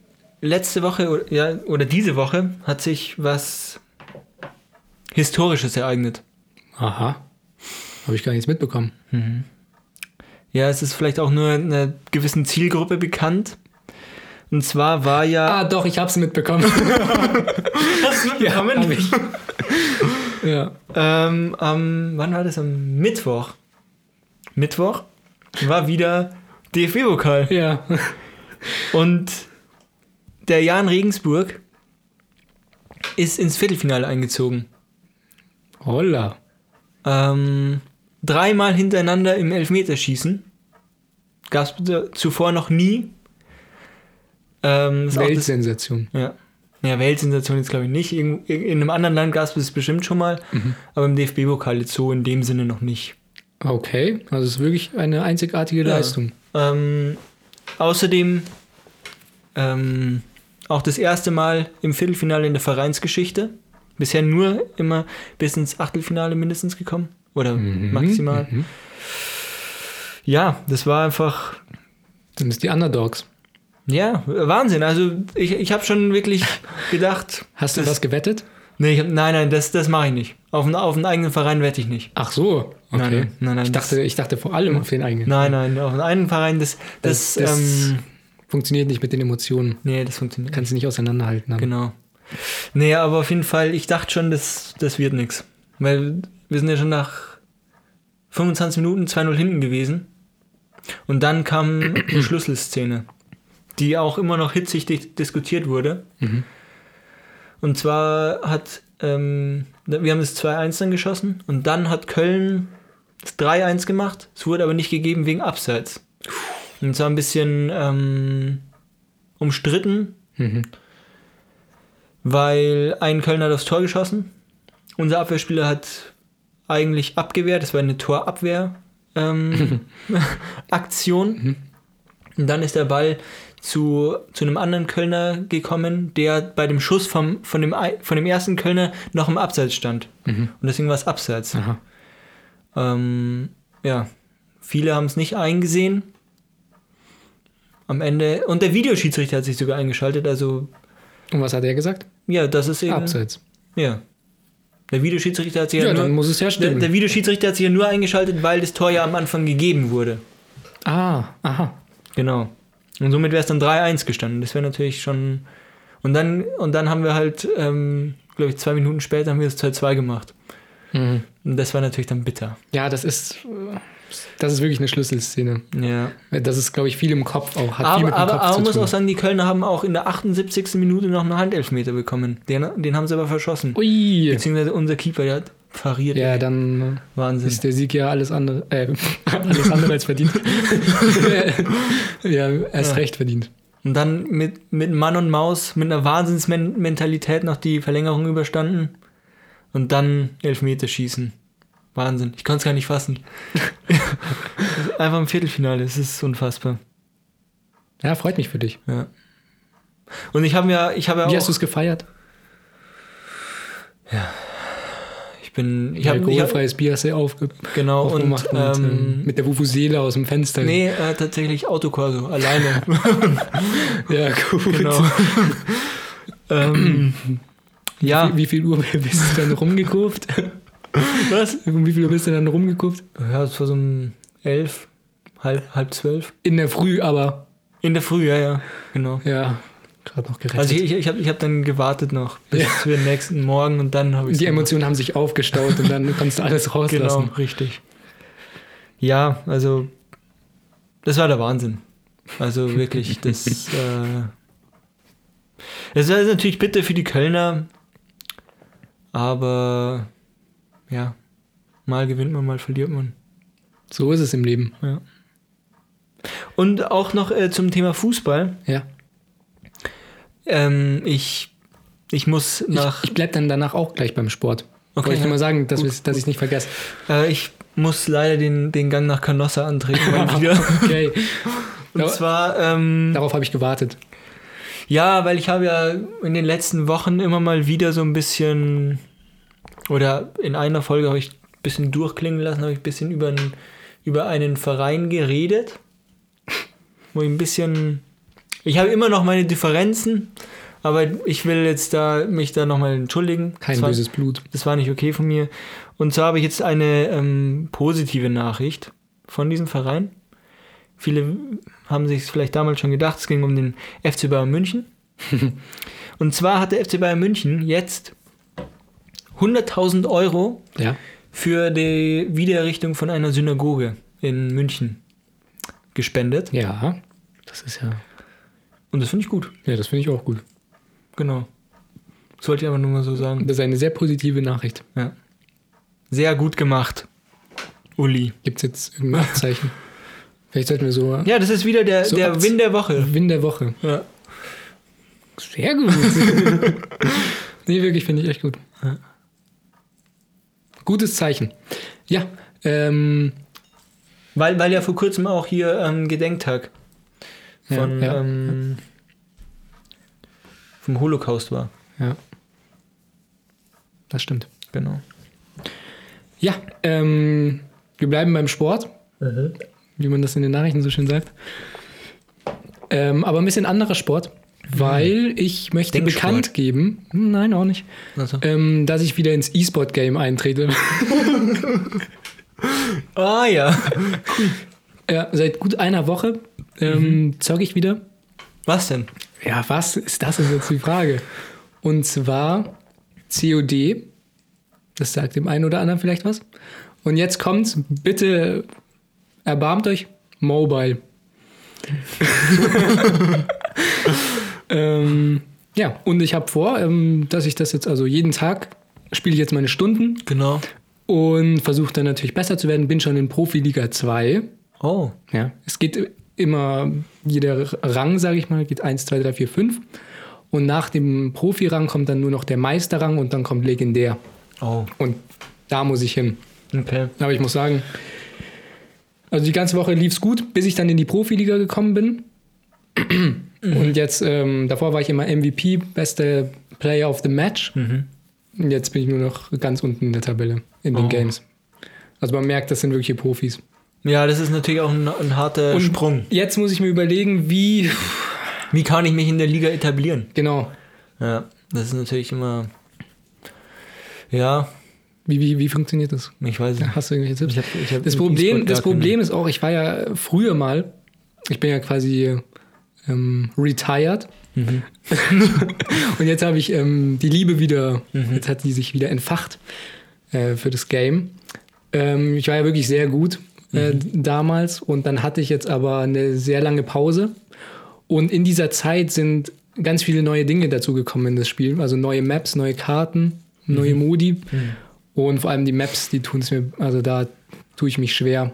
letzte Woche oder, ja, oder diese Woche hat sich was Historisches ereignet. Aha. Habe ich gar nichts mitbekommen. Ja, es ist vielleicht auch nur einer gewissen Zielgruppe bekannt. Und zwar war ja. Ah, doch, ich habe es mitbekommen. Hast du ja, hab ich. ja. Ähm, am, wann war das? Am Mittwoch. Mittwoch war wieder DFB-Pokal. Ja. Und der Jan Regensburg ist ins Viertelfinale eingezogen. Holla. Ähm, dreimal hintereinander im Elfmeterschießen. Gab es zuvor noch nie. Ähm, auch das, Weltsensation. ja. ja, Weltsensation jetzt glaube ich nicht. In, in einem anderen Land gab es das bestimmt schon mal. Aber im DFB-Pokal jetzt so in dem Sinne noch nicht. Okay, also es ist wirklich eine einzigartige Ja. Leistung. Ähm, außerdem ähm, auch das erste Mal im Viertelfinale in der Vereinsgeschichte. Bisher nur immer bis ins Achtelfinale mindestens gekommen. Oder maximal. Mhm. Ja, das war einfach, Sind es die Underdogs? ja, Wahnsinn. Also ich, ich habe schon wirklich gedacht, Hast du Das- was gewettet? Nee, ich nein, nein, das, das mache ich nicht. Auf, einen- auf einen eigenen Verein wette ich nicht. Ach so, okay. Nein, nein, nein, nein, ich, das- dachte, ich dachte vor allem auf den eigenen. Nein, nein, auf einen eigenen Verein, das, das, Das- das- ähm, Funktioniert nicht mit den Emotionen. nee, das funktioniert Kannst du nicht auseinanderhalten. Aber. Genau. Nee, aber auf jeden Fall, ich dachte schon, das, das wird nichts. Weil wir sind ja schon nach 25 Minuten 2-0 hinten gewesen. Und dann kam die Schlüsselszene, die auch immer noch hitzig di diskutiert wurde. Mhm. Und zwar hat, ähm, wir haben das 2-1 dann geschossen und dann hat Köln das 3-1 gemacht. Es wurde aber nicht gegeben wegen Abseits. Und zwar ein bisschen ähm, umstritten, Mhm. weil ein Kölner hat aufs Tor geschossen. Unser Abwehrspieler hat eigentlich abgewehrt, das war eine Torabwehr. Ähm, Aktion. Und dann ist der Ball zu, zu einem anderen Kölner gekommen, der bei dem Schuss vom, von, dem, von dem ersten Kölner noch im Abseits stand. Und deswegen war es Abseits. Ähm, ja, viele haben es nicht eingesehen. am Ende. Und der Videoschiedsrichter hat sich sogar eingeschaltet, also Und was hat er gesagt? ja, das ist eben. Abseits. Ja. Der Videoschiedsrichter hat sich ja, Ja, nur, dann muss es ja der, stimmen. der Videoschiedsrichter hat sich ja nur eingeschaltet, weil das Tor ja am Anfang gegeben wurde. ah, aha. Genau. Und somit wäre es dann 3-1 gestanden. Das wäre natürlich schon. Und dann, und dann haben wir halt, ähm, glaube ich, zwei Minuten später haben wir das 2-2 gemacht. Mhm. Und das war natürlich dann bitter. Ja, das ist, das ist wirklich eine Schlüsselszene. Ja. Das ist, glaube ich, viel im Kopf auch. Hat viel Aber, mit dem aber, Kopf aber man muss auch sagen, die Kölner haben auch in der 78. Minute noch einen Handelfmeter bekommen. Den, den haben sie aber verschossen. Ui. Beziehungsweise unser Keeper, der hat pariert. Ja, dann Wahnsinn. ist der Sieg ja alles andere, äh, alles andere als verdient. ja, erst Ja. recht verdient. Und dann mit, mit Mann und Maus, mit einer Wahnsinnsmentalität noch die Verlängerung überstanden. Und dann Elfmeter schießen. Wahnsinn. Ich konnte es gar nicht fassen. Einfach im Viertelfinale. Es ist unfassbar. Ja, freut mich für dich. Ja. Und ich habe ja, ich habe ja Wie auch, hast du es gefeiert? ich bin, ich habe, ich hab, Alkoholfreies Bier hast du aufge genau, und, aufgemacht und, ähm, ähm, mit der Wufusele aus dem Fenster. nee, äh, tatsächlich Autokorso, alleine. Ja, gut. genau. ähm, ja, Wie, wie viel Uhr bist du dann rumgekurft? was? Um wie viel Uhr bist du dann rumgekurft? Ja, es war so um elf, halb, halb zwölf. In der Früh, aber In der Früh, ja, ja, genau. ja, gerade noch gerettet. Also ich, ich, ich habe ich hab dann gewartet noch bis Ja. für den nächsten Morgen und dann habe ich die Emotionen haben sich aufgestaut und dann kannst du alles rauslassen. Genau, richtig. Ja, also das war der Wahnsinn. Also wirklich, das äh, es ist natürlich bitter für die Kölner, aber ja, mal gewinnt man, mal verliert man. So ist es im Leben. Ja. Und auch noch äh, zum Thema Fußball. Ja. Ähm, ich, ich muss nach. Ich, ich bleib dann danach auch gleich beim Sport. Okay, Wollte ich nur mal sagen, dass, Gut, dass ich es nicht vergesse. Äh, ich muss leider den, den Gang nach Canossa antreten mal wieder. Okay. Und Ja. zwar, ähm, Darauf habe ich gewartet. ja, weil ich habe ja in den letzten Wochen immer mal wieder so ein bisschen, oder in einer Folge habe ich ein bisschen durchklingen lassen, habe ich ein bisschen über, einen- über einen Verein geredet, wo ich ein bisschen, ich habe immer noch meine Differenzen, aber ich will jetzt da mich da nochmal entschuldigen. Kein war- böses Blut. das war nicht okay von mir. Und zwar habe ich jetzt eine ähm, positive Nachricht von diesem Verein. Viele haben sich vielleicht damals schon gedacht, es ging um den FC Bayern München. Und zwar hat der FC Bayern München jetzt 100.000 Euro Ja. für die Wiedererrichtung von einer Synagoge in München gespendet. Ja. Das ist ja. Und das finde ich gut. Ja, das finde ich auch gut. Genau. Das wollte ich aber nur mal so sagen. Das ist eine sehr positive Nachricht. Ja. Sehr gut gemacht, Uli. Gibt es jetzt irgendein Abzeichen? Vielleicht sollten wir so. Ja, das ist wieder der, So der Win der Woche. Win der Woche. Ja. Sehr gut. nee, wirklich, finde ich echt gut. Ja. Gutes Zeichen. Ja, ähm, Weil, weil ja vor kurzem auch hier ähm, Gedenktag von, ja. Ähm, vom Holocaust war. ja. Das stimmt. Genau. Ja, ähm, wir bleiben beim Sport, wie man das in den Nachrichten so schön sagt. Ähm, aber ein bisschen anderer Sport, weil ich möchte Denksport. bekannt geben, hm, nein, auch nicht, Also. ähm, dass ich wieder ins E-Sport-Game eintrete. Ah ja. ja, seit gut einer Woche ähm, zocke ich wieder. Was denn? Ja, was ist das ist jetzt die Frage? Und zwar COD. Das sagt dem einen oder anderen vielleicht was. Und jetzt kommt's, bitte erbarmt euch, Mobile. ähm, ja, und ich habe vor, ähm, dass ich das jetzt also jeden Tag spiele ich jetzt meine Stunden Genau. und versuche dann natürlich besser zu werden. Bin schon in Profiliga 2. Oh. Ja, es geht immer, jeder Rang, sage ich mal, geht 1, 2, 3, 4, 5. Und nach dem Profi-Rang kommt dann nur noch der Meisterrang und dann kommt Legendär. Oh. Und da muss ich hin. Okay. Aber ich muss sagen, also die ganze Woche lief es gut, bis ich dann in die Profiliga gekommen bin. Und jetzt, ähm, davor war ich immer MVP, beste Player of the Match. Mhm. Und jetzt bin ich nur noch ganz unten in der Tabelle, in den Oh. Games. Also man merkt, das sind wirkliche Profis. Ja, das ist natürlich auch ein, ein harter Und Sprung. Jetzt muss ich mir überlegen, wie. Wie kann ich mich in der Liga etablieren? Genau. Ja, das ist natürlich immer. Ja, Wie, wie, wie funktioniert das? ich weiß nicht. Hast du irgendwelche Tipps? Ich hab, ich hab Das Problem, das Problem ist auch, ich war ja früher mal, ich bin ja quasi ähm, retired. Mhm. Und jetzt habe ich ähm, die Liebe wieder, jetzt hat die sich wieder entfacht äh, für das Game. Ähm, ich war ja wirklich sehr gut äh, Mhm. damals und dann hatte ich jetzt aber eine sehr lange Pause. Und in dieser Zeit sind ganz viele neue Dinge dazugekommen in das Spiel. Also neue Maps, neue Karten, neue Mhm. Modi. Und vor allem die Maps, die tun es mir, also da tue ich mich schwer.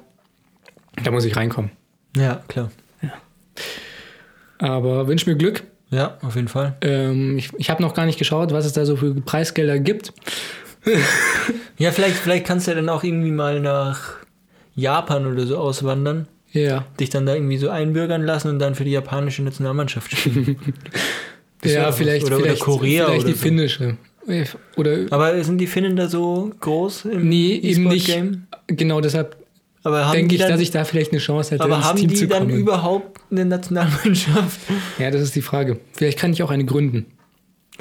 Da muss ich reinkommen. Ja, klar. Aber wünsch mir Glück. Ja, auf jeden Fall. Ähm, ich ich habe noch gar nicht geschaut, was es da so für Preisgelder gibt. Ja, vielleicht, vielleicht kannst du ja dann auch irgendwie mal nach Japan oder so auswandern, Ja. dich dann da irgendwie so einbürgern lassen und dann für die japanische Nationalmannschaft spielen. Ja, vielleicht, oder, oder vielleicht, Korea vielleicht oder die so. finnische. Oder Aber sind die Finnen da so groß im nee, eben nicht. E-Sport-Game? Genau deshalb denke ich, dann, dass ich da vielleicht eine Chance hätte, aber ins haben Team die zu dann kommen. überhaupt eine Nationalmannschaft? ja, das ist die Frage. Vielleicht kann ich auch eine gründen.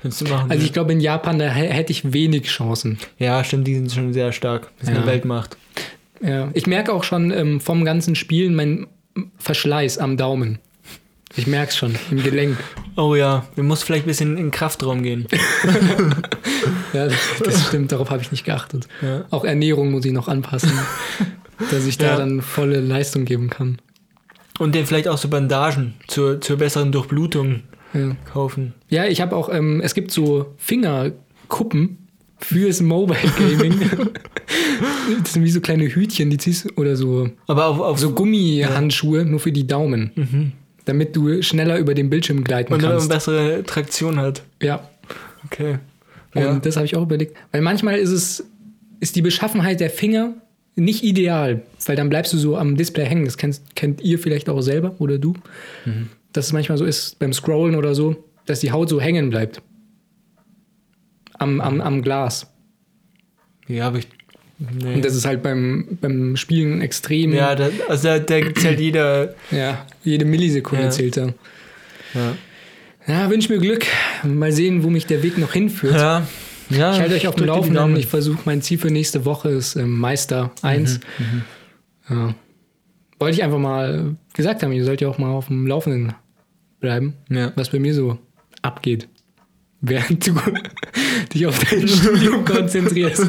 Kannst du machen. Also ja. ich glaube, in Japan, da hä- hätte ich wenig Chancen. ja, stimmt, die sind schon sehr stark. Das ist Ja. eine Weltmacht. Ja. Ich merke auch schon ähm, vom ganzen Spielen mein Verschleiß am Daumen. Ich merke es schon im Gelenk. Oh ja, wir musst vielleicht ein bisschen in den Kraftraum gehen. Ja, das stimmt, darauf habe ich nicht geachtet. Ja. Auch Ernährung muss ich noch anpassen, dass ich da Ja. dann volle Leistung geben kann. Und dir vielleicht auch so Bandagen zur, zur besseren Durchblutung Ja, kaufen. ja ich habe auch, ähm, es gibt so Fingerkuppen fürs Mobile Gaming. das sind wie so kleine Hütchen, die ziehst du- oder so, Aber auf, auf so Gummihandschuhe nur für die Daumen, damit du schneller über den Bildschirm gleiten und dann eine kannst. bessere Traktion hat. Ja, Okay. Und Ja. das habe ich auch überlegt. Weil manchmal ist es, ist die Beschaffenheit der Finger nicht ideal, weil dann bleibst du so am Display hängen. Das kennt, kennt ihr vielleicht auch selber oder du. Dass es manchmal so ist beim Scrollen oder so, dass die Haut so hängen bleibt. Am, am, am Glas. Ja, aber ich. Nee. Und das ist halt beim, beim Spielen extrem. ja, da, also da, da zählt jeder. ja jede Millisekunde Ja. zählt da. Ja. Ja, wünsche mir Glück. Mal sehen, wo mich der Weg noch hinführt. Ja. ja Ich halte euch auf dem Laufenden. Ich versuche, mein Ziel für nächste Woche ist ähm, Meister 1. Mhm, Ja. Wollte ich einfach mal gesagt haben, ihr sollt ja auch mal auf dem Laufenden bleiben, Ja. was bei mir so abgeht. Während du dich auf dein Studium konzentrierst.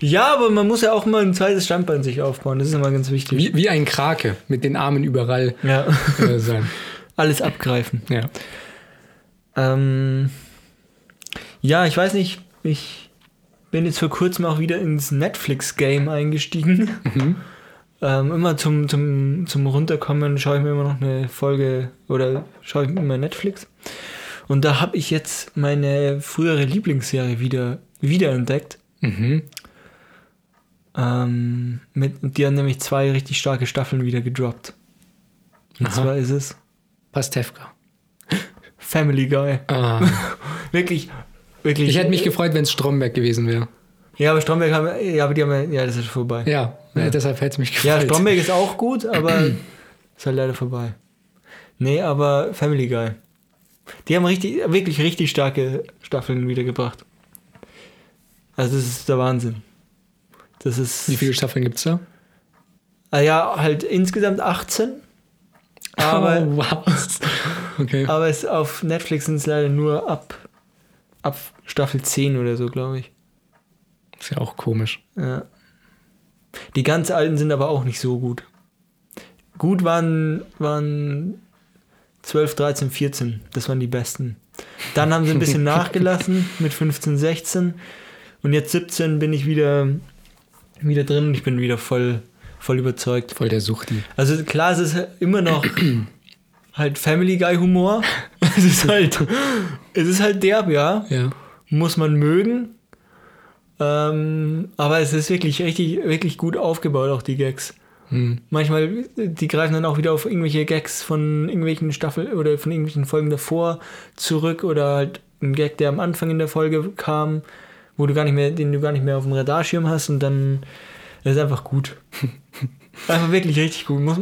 ja, aber man muss ja auch mal ein zweites Standbein sich aufbauen. Das ist immer ganz wichtig. Wie, wie ein Krake mit den Armen überall Ja. äh, sein. Alles abgreifen. Ja. Ähm, ja, ich weiß nicht, ich bin jetzt vor kurzem auch wieder ins Netflix-Game eingestiegen. Mhm. Ähm, immer zum, zum, zum Runterkommen schaue ich mir immer noch eine Folge oder schaue ich mir immer Netflix. Und da habe ich jetzt meine frühere Lieblingsserie wieder wiederentdeckt. Mhm. Ähm, mit, die haben nämlich zwei richtig starke Staffeln wieder gedroppt. Und Aha. zwar ist es Pastewka. Family Guy. Ah. Wirklich, wirklich. Ich hätte mich gefreut, wenn es Stromberg gewesen wäre. Ja, aber Stromberg haben, ja, aber die haben, ja- ja, das ist vorbei. Ja, äh, deshalb hätte es mich gefreut. Ja, Stromberg ist auch gut, aber ist halt leider vorbei. Nee, aber Family Guy. Die haben richtig, wirklich richtig starke Staffeln wiedergebracht. Also das ist der Wahnsinn. Das ist. Wie viele Staffeln gibt es da? Ah ja, halt insgesamt 18. Aber, oh, was? Okay. aber es auf Netflix sind es leider nur ab, ab Staffel 10 oder so, glaube ich. Ist ja auch komisch. Ja. Die ganz alten sind aber auch nicht so gut. Gut waren, waren 12, 13, 14. Das waren die besten. Dann haben sie ein bisschen nachgelassen mit 15, 16. Und jetzt 17 bin ich wieder, wieder drin und ich bin wieder voll, voll überzeugt. Voll der Suchti. Also klar, es ist immer noch halt Family Guy Humor. Es ist halt, es ist halt derb, ja Ja. muss man mögen. Ähm, aber es ist wirklich richtig, wirklich gut aufgebaut, auch die Gags. Hm. Manchmal, die greifen dann auch wieder auf irgendwelche Gags von irgendwelchen Staffeln oder von irgendwelchen Folgen davor zurück oder halt ein Gag, der am Anfang in der Folge kam, wo du gar nicht mehr, den du gar nicht mehr auf dem Radarschirm hast und dann ist einfach gut. Einfach wirklich richtig gut. Muss,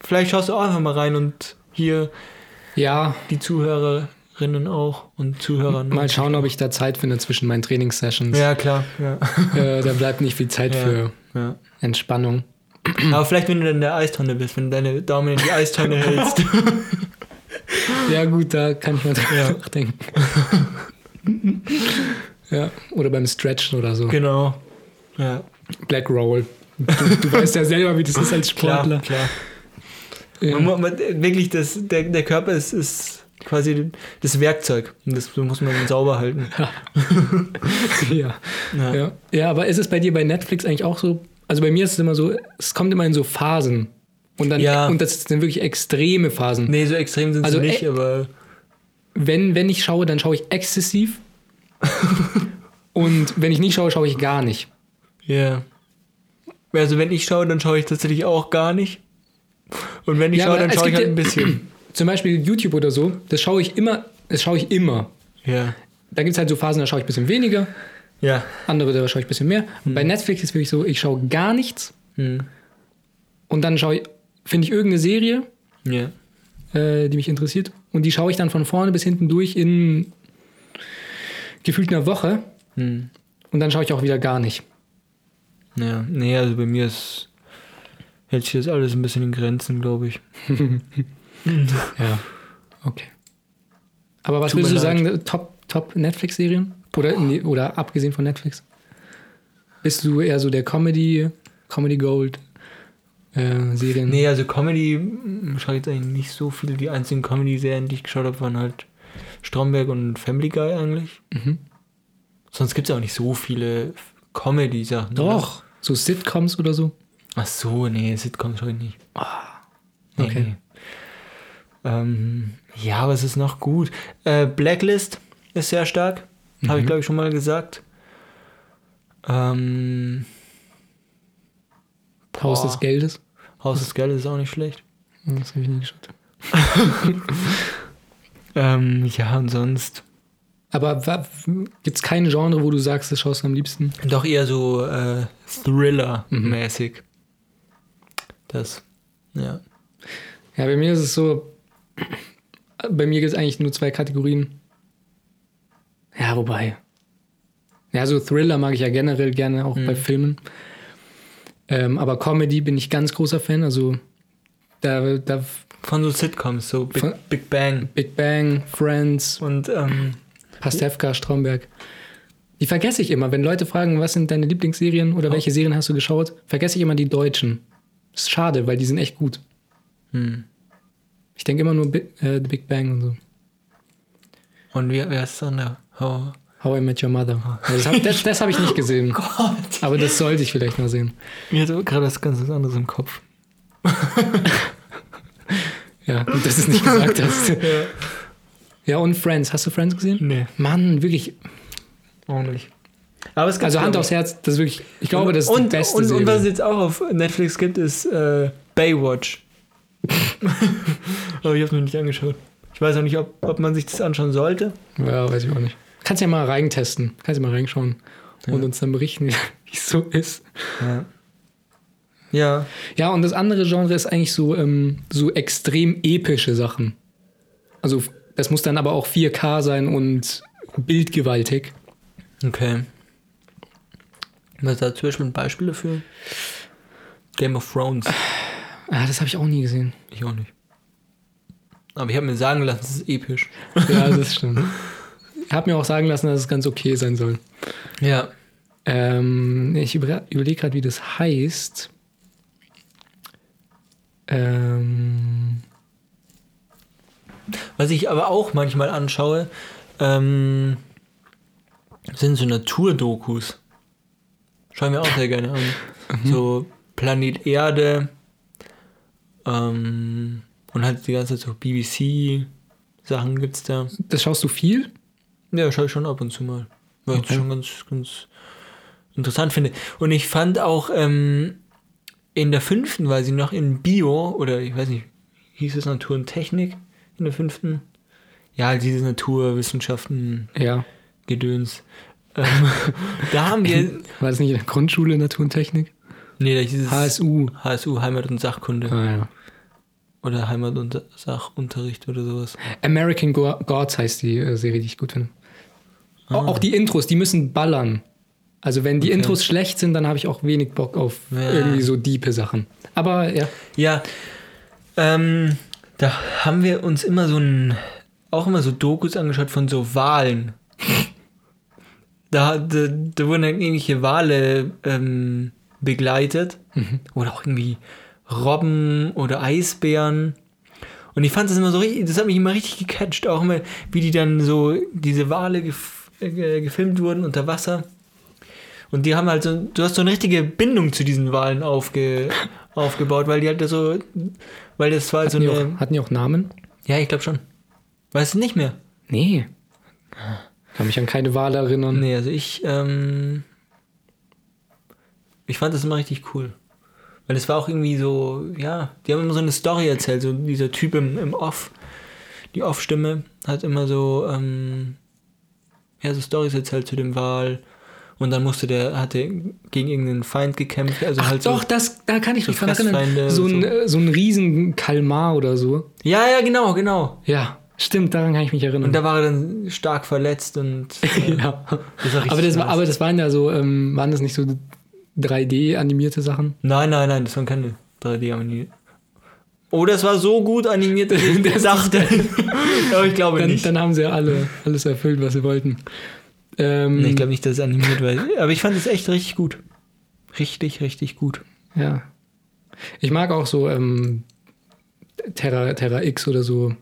vielleicht schaust du auch einfach mal rein und hier Ja, die Zuhörerinnen auch und Zuhörer. ne? mal schauen, ob ich da Zeit finde zwischen meinen Trainingssessions. Ja, klar. Ja. Äh, da bleibt nicht viel Zeit Ja. für. Entspannung. Aber vielleicht, wenn du dann in der Eistonne bist, wenn du deine Daumen in die Eistonne hältst. Ja, gut, da kann ich mal drüber Ja. nachdenken. ja, oder beim Stretchen oder so. genau. Ja, Black Roll. Du, du weißt ja selber, wie das ist als klar, Sportler. klar. Ja. Man, man, wirklich, das, der, der Körper ist, ist quasi das Werkzeug. Und das muss man sauber halten. Ja. Ja. Ja. ja, aber ist es bei dir bei Netflix eigentlich auch so? Also bei mir ist es immer so, es kommt immer in so Phasen. Und, dann, Ja. und das sind wirklich extreme Phasen. Nee, so extrem sind Also, sie nicht, ey- aber Wenn, wenn ich schaue, dann schaue ich exzessiv. und wenn ich nicht schaue, schaue ich gar nicht. ja. Also wenn ich schaue, dann schaue ich tatsächlich auch gar nicht. Und wenn ich Ja, schaue, dann schaue ich halt ein bisschen. Zum Beispiel YouTube oder so, das schaue ich immer, das schaue ich immer. Ja. Da gibt es halt so Phasen, da schaue ich ein bisschen weniger, Ja. andere, da schaue ich ein bisschen mehr. Und bei Netflix ist wirklich so, ich schaue gar nichts Hm. und dann schaue ich, finde ich irgendeine Serie, Ja. äh, die mich interessiert. Und die schaue ich dann von vorne bis hinten durch in gefühlt einer Woche. Hm. Und dann schaue ich auch wieder gar nicht. Ja. Nee, also bei mir ist hält sich das alles ein bisschen in Grenzen, glaube ich. Ja. Okay. Aber was Tut würdest du sagen, Top, Top Netflix-Serien? Oder, nee, oder abgesehen von Netflix? Bist du eher so der Comedy, Comedy Gold äh, Serien? Nee, also Comedy mm, schaue ich jetzt eigentlich nicht so viel. Die einzigen Comedy-Serien, die ich geschaut habe, waren halt Stromberg und Family Guy eigentlich. Mhm. Sonst gibt es auch nicht so viele Comedy-Sachen. oder? Doch. So Sitcoms oder so? Ach so, nee, Sitcoms schaue ich nicht. Nee, okay. nee. Ähm, ja, was ist noch gut? Äh, Blacklist ist sehr stark. Habe ich, Mhm. glaube ich, schon mal gesagt. Ähm, Haus des Geldes? Haus des Geldes ist auch nicht schlecht. Das habe ich nie geschaut. Ähm, ja, und sonst Aber gibt es kein Genre, wo du sagst, das schaust du am liebsten? doch eher so äh, Thriller-mäßig. Das, ja. Ja, bei mir ist es so, bei mir gibt es eigentlich nur zwei Kategorien. Ja, wobei. Ja, so Thriller mag ich ja generell gerne auch bei Filmen. Ähm, aber Comedy bin ich ganz großer Fan. Also da, da Von so Sitcoms, so Big, Big Bang Big Bang, Friends, und ähm, Pastewka, Stromberg. Die vergesse ich immer. Wenn Leute fragen, was sind deine Lieblingsserien oder welche Serien hast du geschaut, vergesse ich immer die deutschen. Das ist schade, weil die sind echt gut. hm. Ich denke immer nur Bi äh, The Big Bang und so. und wie, wer ist dann der? Oh. How I Met Your Mother. Das habe das, das hab ich nicht gesehen. Gott. Aber das sollte ich vielleicht mal sehen. Mir hat gerade was ganz anderes im Kopf. Ja, gut, dass du es nicht gesagt hast. Ja. Ja, und Friends. Hast du Friends gesehen? Nee, Mann, wirklich. auch nicht. Aber es Also Hand aufs Herz, das ist wirklich, ich glaube, das ist und, die beste und, und was es Serie. jetzt auch auf Netflix gibt, ist äh, Baywatch. Aber ich habe es mir nicht angeschaut. Ich weiß auch nicht, ob, ob man sich das anschauen sollte. Ja, weiß ich auch nicht. Kannst ja mal reintesten. Kannst ja mal reinschauen und uns dann berichten, wie es so ist. Ja. Ja. Ja, und das andere Genre ist eigentlich so, ähm, so extrem epische Sachen. Also, das muss dann aber auch 4K sein und bildgewaltig. Okay. Was ist da zum Beispiel ein Beispiel dafür? Game of Thrones. Ah, das habe ich auch nie gesehen. Ich auch nicht. Aber ich habe mir sagen lassen, es ist episch. Ja, das stimmt. Ich habe mir auch sagen lassen, dass es ganz okay sein soll. Ja. Ähm, ich über, überlege gerade, wie das heißt. Ähm, Was ich aber auch manchmal anschaue, ähm, sind so Naturdokus. Schauen wir auch sehr gerne an. So Planet Erde ähm, und halt die ganze Zeit so BBC-Sachen gibt's da. das schaust du viel? Ja, schaue ich schon ab und zu mal. Weil ich Okay. das schon ganz, ganz interessant finde. Und ich fand auch ähm, in der fünften, weil sie noch in Bio, oder ich weiß nicht, hieß es Natur und Technik in der fünften? Ja, halt dieses Naturwissenschaften Ja. Gedöns. Ähm, da haben wir, War das nicht in der Grundschule Natur und Technik? Nee, da hieß es HSU. HSU, Heimat und Sachkunde. Ah, ja. Oder Heimat und Sachunterricht oder sowas. American Go- Gods heißt die äh, Serie, die ich gut finde. Au- Auch die Intros, die müssen ballern. Also wenn die Okay. Intros schlecht sind, dann habe ich auch wenig Bock auf Ja. irgendwie so diepe Sachen. Aber ja, Ja, ähm, da haben wir uns immer so ein, auch immer so Dokus angeschaut von so Walen. Da, da, da wurden dann irgendwelche Wale ähm, begleitet. Oder auch irgendwie Robben oder Eisbären. Und ich fand das immer so richtig, das hat mich immer richtig gecatcht, auch immer, wie die dann so, diese Wale gef äh, gefilmt wurden unter Wasser. Und die haben halt so, du hast so eine richtige Bindung zu diesen Walen aufge, aufgebaut, weil die halt so, weil das war so hatten, die eine, auch, hatten die auch Namen? ja, ich glaube schon. Weißt du nicht mehr? Nee. Kann mich an keine Wale erinnern. Nee, also ich, ähm, ich fand das immer richtig cool. Weil es war auch irgendwie so, ja, die haben immer so eine Story erzählt, so dieser Typ im, im Off, die Off-Stimme hat immer so, ähm, ja, so Stories erzählt zu dem Wal. Und dann musste der, hatte gegen irgendeinen Feind gekämpft, also Ach halt doch, so. das, da kann ich so mich dran erinnern. So ein, so. so ein riesen Kalmar oder so. Ja, ja, genau, genau. Ja, stimmt, daran kann ich mich erinnern. Und da war er dann stark verletzt und äh, ja. das war richtig aber, das war, aber das waren ja so, ähm, waren das nicht so 3D-animierte Sachen? Nein, nein, nein, das waren keine 3D animiert. Oh, das war so gut animiert, dass ich das dachte. aber ich glaube Dann, nicht. dann haben sie ja alle alles erfüllt, was sie wollten. Ähm, nee, ich glaube nicht, dass es animiert war. Aber ich fand es echt richtig gut. Richtig, richtig gut. Ja. Ich mag auch so ähm, Terra, Terra X oder so.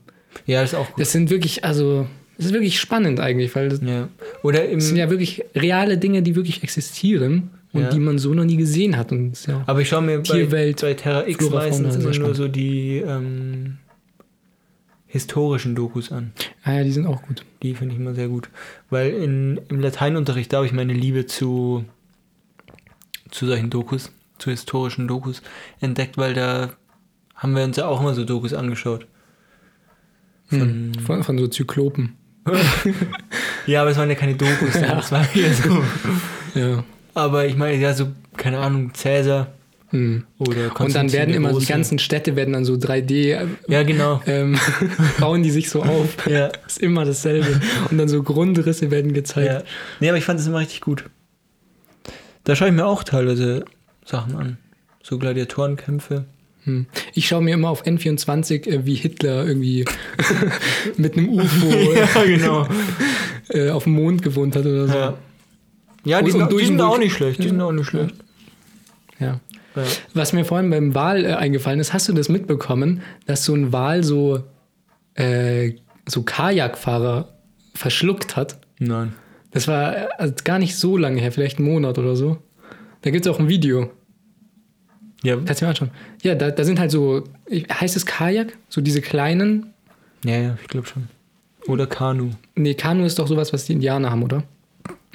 Ja, das ist auch gut. Das sind wirklich, also, das ist wirklich spannend eigentlich, weil das ja. Oder im, sind ja wirklich reale Dinge, die wirklich existieren und Ja. die man so noch nie gesehen hat. Und ja aber ich schaue mir bei, Tierwelt, bei Terra X Flora, meistens immer nur so die ähm, historischen Dokus an. ah ja, die sind auch gut. Die finde ich immer sehr gut. Weil in, im Lateinunterricht, da habe ich meine Liebe zu, zu solchen Dokus, zu historischen Dokus entdeckt, weil da haben wir uns ja auch immer so Dokus angeschaut. Hm. Von, von so Zyklopen. Ja, aber es waren ja keine Dokus, Ja. das war ja so. Ja. Aber ich meine, ja, so, keine Ahnung, Cäsar Hm. oder Und dann werden immer die Große. ganzen Städte werden dann so 3D äh, Ja, genau. ähm, bauen die sich so auf. Ja. ist immer dasselbe. Und dann so Grundrisse werden gezeigt. ja. Nee, aber ich fand es immer richtig gut. Da schaue ich mir auch teilweise Sachen an. So Gladiatorenkämpfe. Hm. Ich schaue mir immer auf N24, äh, wie Hitler irgendwie mit einem UFO genau. äh, auf dem Mond gewohnt hat oder so. Ja, ja die, sind, die sind auch nicht schlecht. Die sind auch nicht schlecht. Ja. Ja. Was mir vorhin beim Wal äh, eingefallen ist, hast du das mitbekommen, dass so ein Wal so, äh, so Kajakfahrer verschluckt hat? Nein. Das war also gar nicht so lange her, vielleicht einen Monat oder so. Da gibt es auch ein Video. Ja, Kannst du mir anschauen. Ja, da, da sind halt so, heißt es Kajak? So diese kleinen. ja, ja ich glaube schon. Oder Kanu. Nee, Kanu ist doch sowas, was die Indianer haben, oder?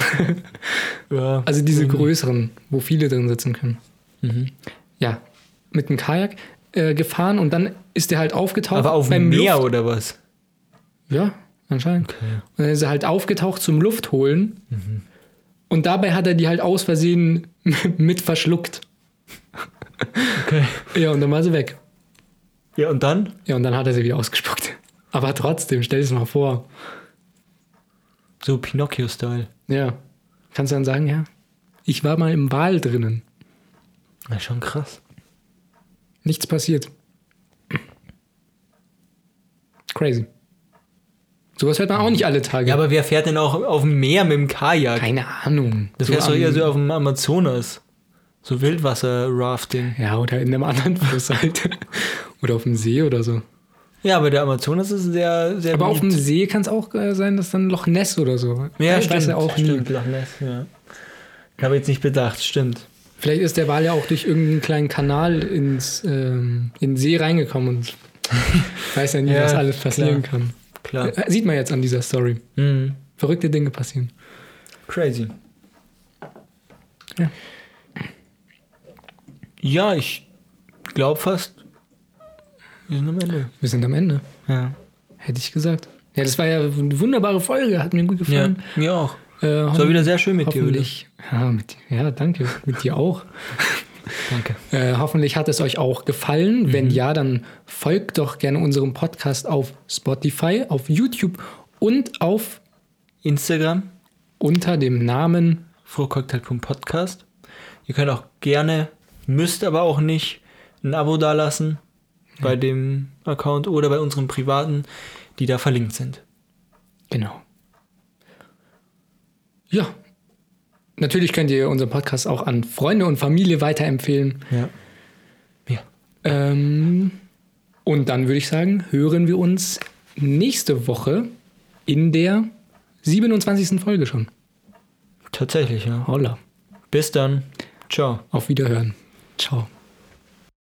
Ja. Also diese größeren, wo viele drin sitzen können. Mhm. Ja, mit einem Kajak äh, gefahren und dann ist der halt aufgetaucht Aber auf dem Meer Luft oder was? Ja, anscheinend. Okay. Und dann ist er halt aufgetaucht zum Luft holen. Mhm. Und dabei hat er die halt aus Versehen mit verschluckt. Okay. Ja, und dann war sie weg. Ja, und dann? Ja, und dann hat er sie wieder ausgespuckt. Aber trotzdem, stell dir das mal vor. So Pinocchio-Style. Ja. Kannst du dann sagen, ja, ich war mal im Wal drinnen. Ja, schon krass. Nichts passiert. Crazy. Sowas hört man auch nicht alle Tage. Ja, aber wer fährt denn auch auf dem Meer mit dem Kajak? Keine Ahnung. das So fährst du eher so auf dem Amazonas. So Wildwasser-Rafting. Ja, oder in einem anderen Fluss halt. oder auf dem See oder so. Ja, aber der Amazonas ist sehr, sehr Aber auf dem beliebt. See kann es auch äh, sein, dass dann Loch Ness oder so. Ja, ich stimmt. weiß ja auch nie. stimmt, Loch Ness, ja. Ich habe jetzt nicht bedacht, stimmt. Vielleicht ist der Wal ja auch durch irgendeinen kleinen Kanal ins, ähm, in den See reingekommen und weiß ja nie, Ja, was alles passieren kann. Klar. Äh, Sieht man jetzt an dieser Story. Mhm. Verrückte Dinge passieren. Crazy. Ja. Ja, ich glaube fast, wir sind am Ende. Wir sind am Ende. Ja. Hätte ich gesagt. Ja, das war ja eine wunderbare Folge. Hat mir gut Ja, gefallen. mir auch. Äh, Es war wieder sehr schön mit dir. Hoffentlich. Ja, mit, ja, danke. Mit dir auch. Danke. Äh, hoffentlich hat es euch auch gefallen. Wenn ja, dann folgt doch gerne unserem Podcast auf Spotify, auf YouTube und auf Instagram, unter dem Namen frohcocktail.podcast. Ihr könnt auch gerne, müsst aber auch nicht, ein Abo dalassen bei dem Account oder bei unseren privaten, die da verlinkt sind. Genau. Ja. Natürlich könnt ihr unseren Podcast auch an Freunde und Familie weiterempfehlen. Ja. Ja. Ähm, und dann würde ich sagen, hören wir uns nächste Woche in der 27. Folge schon. Tatsächlich, ja. Holla. Bis dann. Ciao. Auf Wiederhören. Ciao.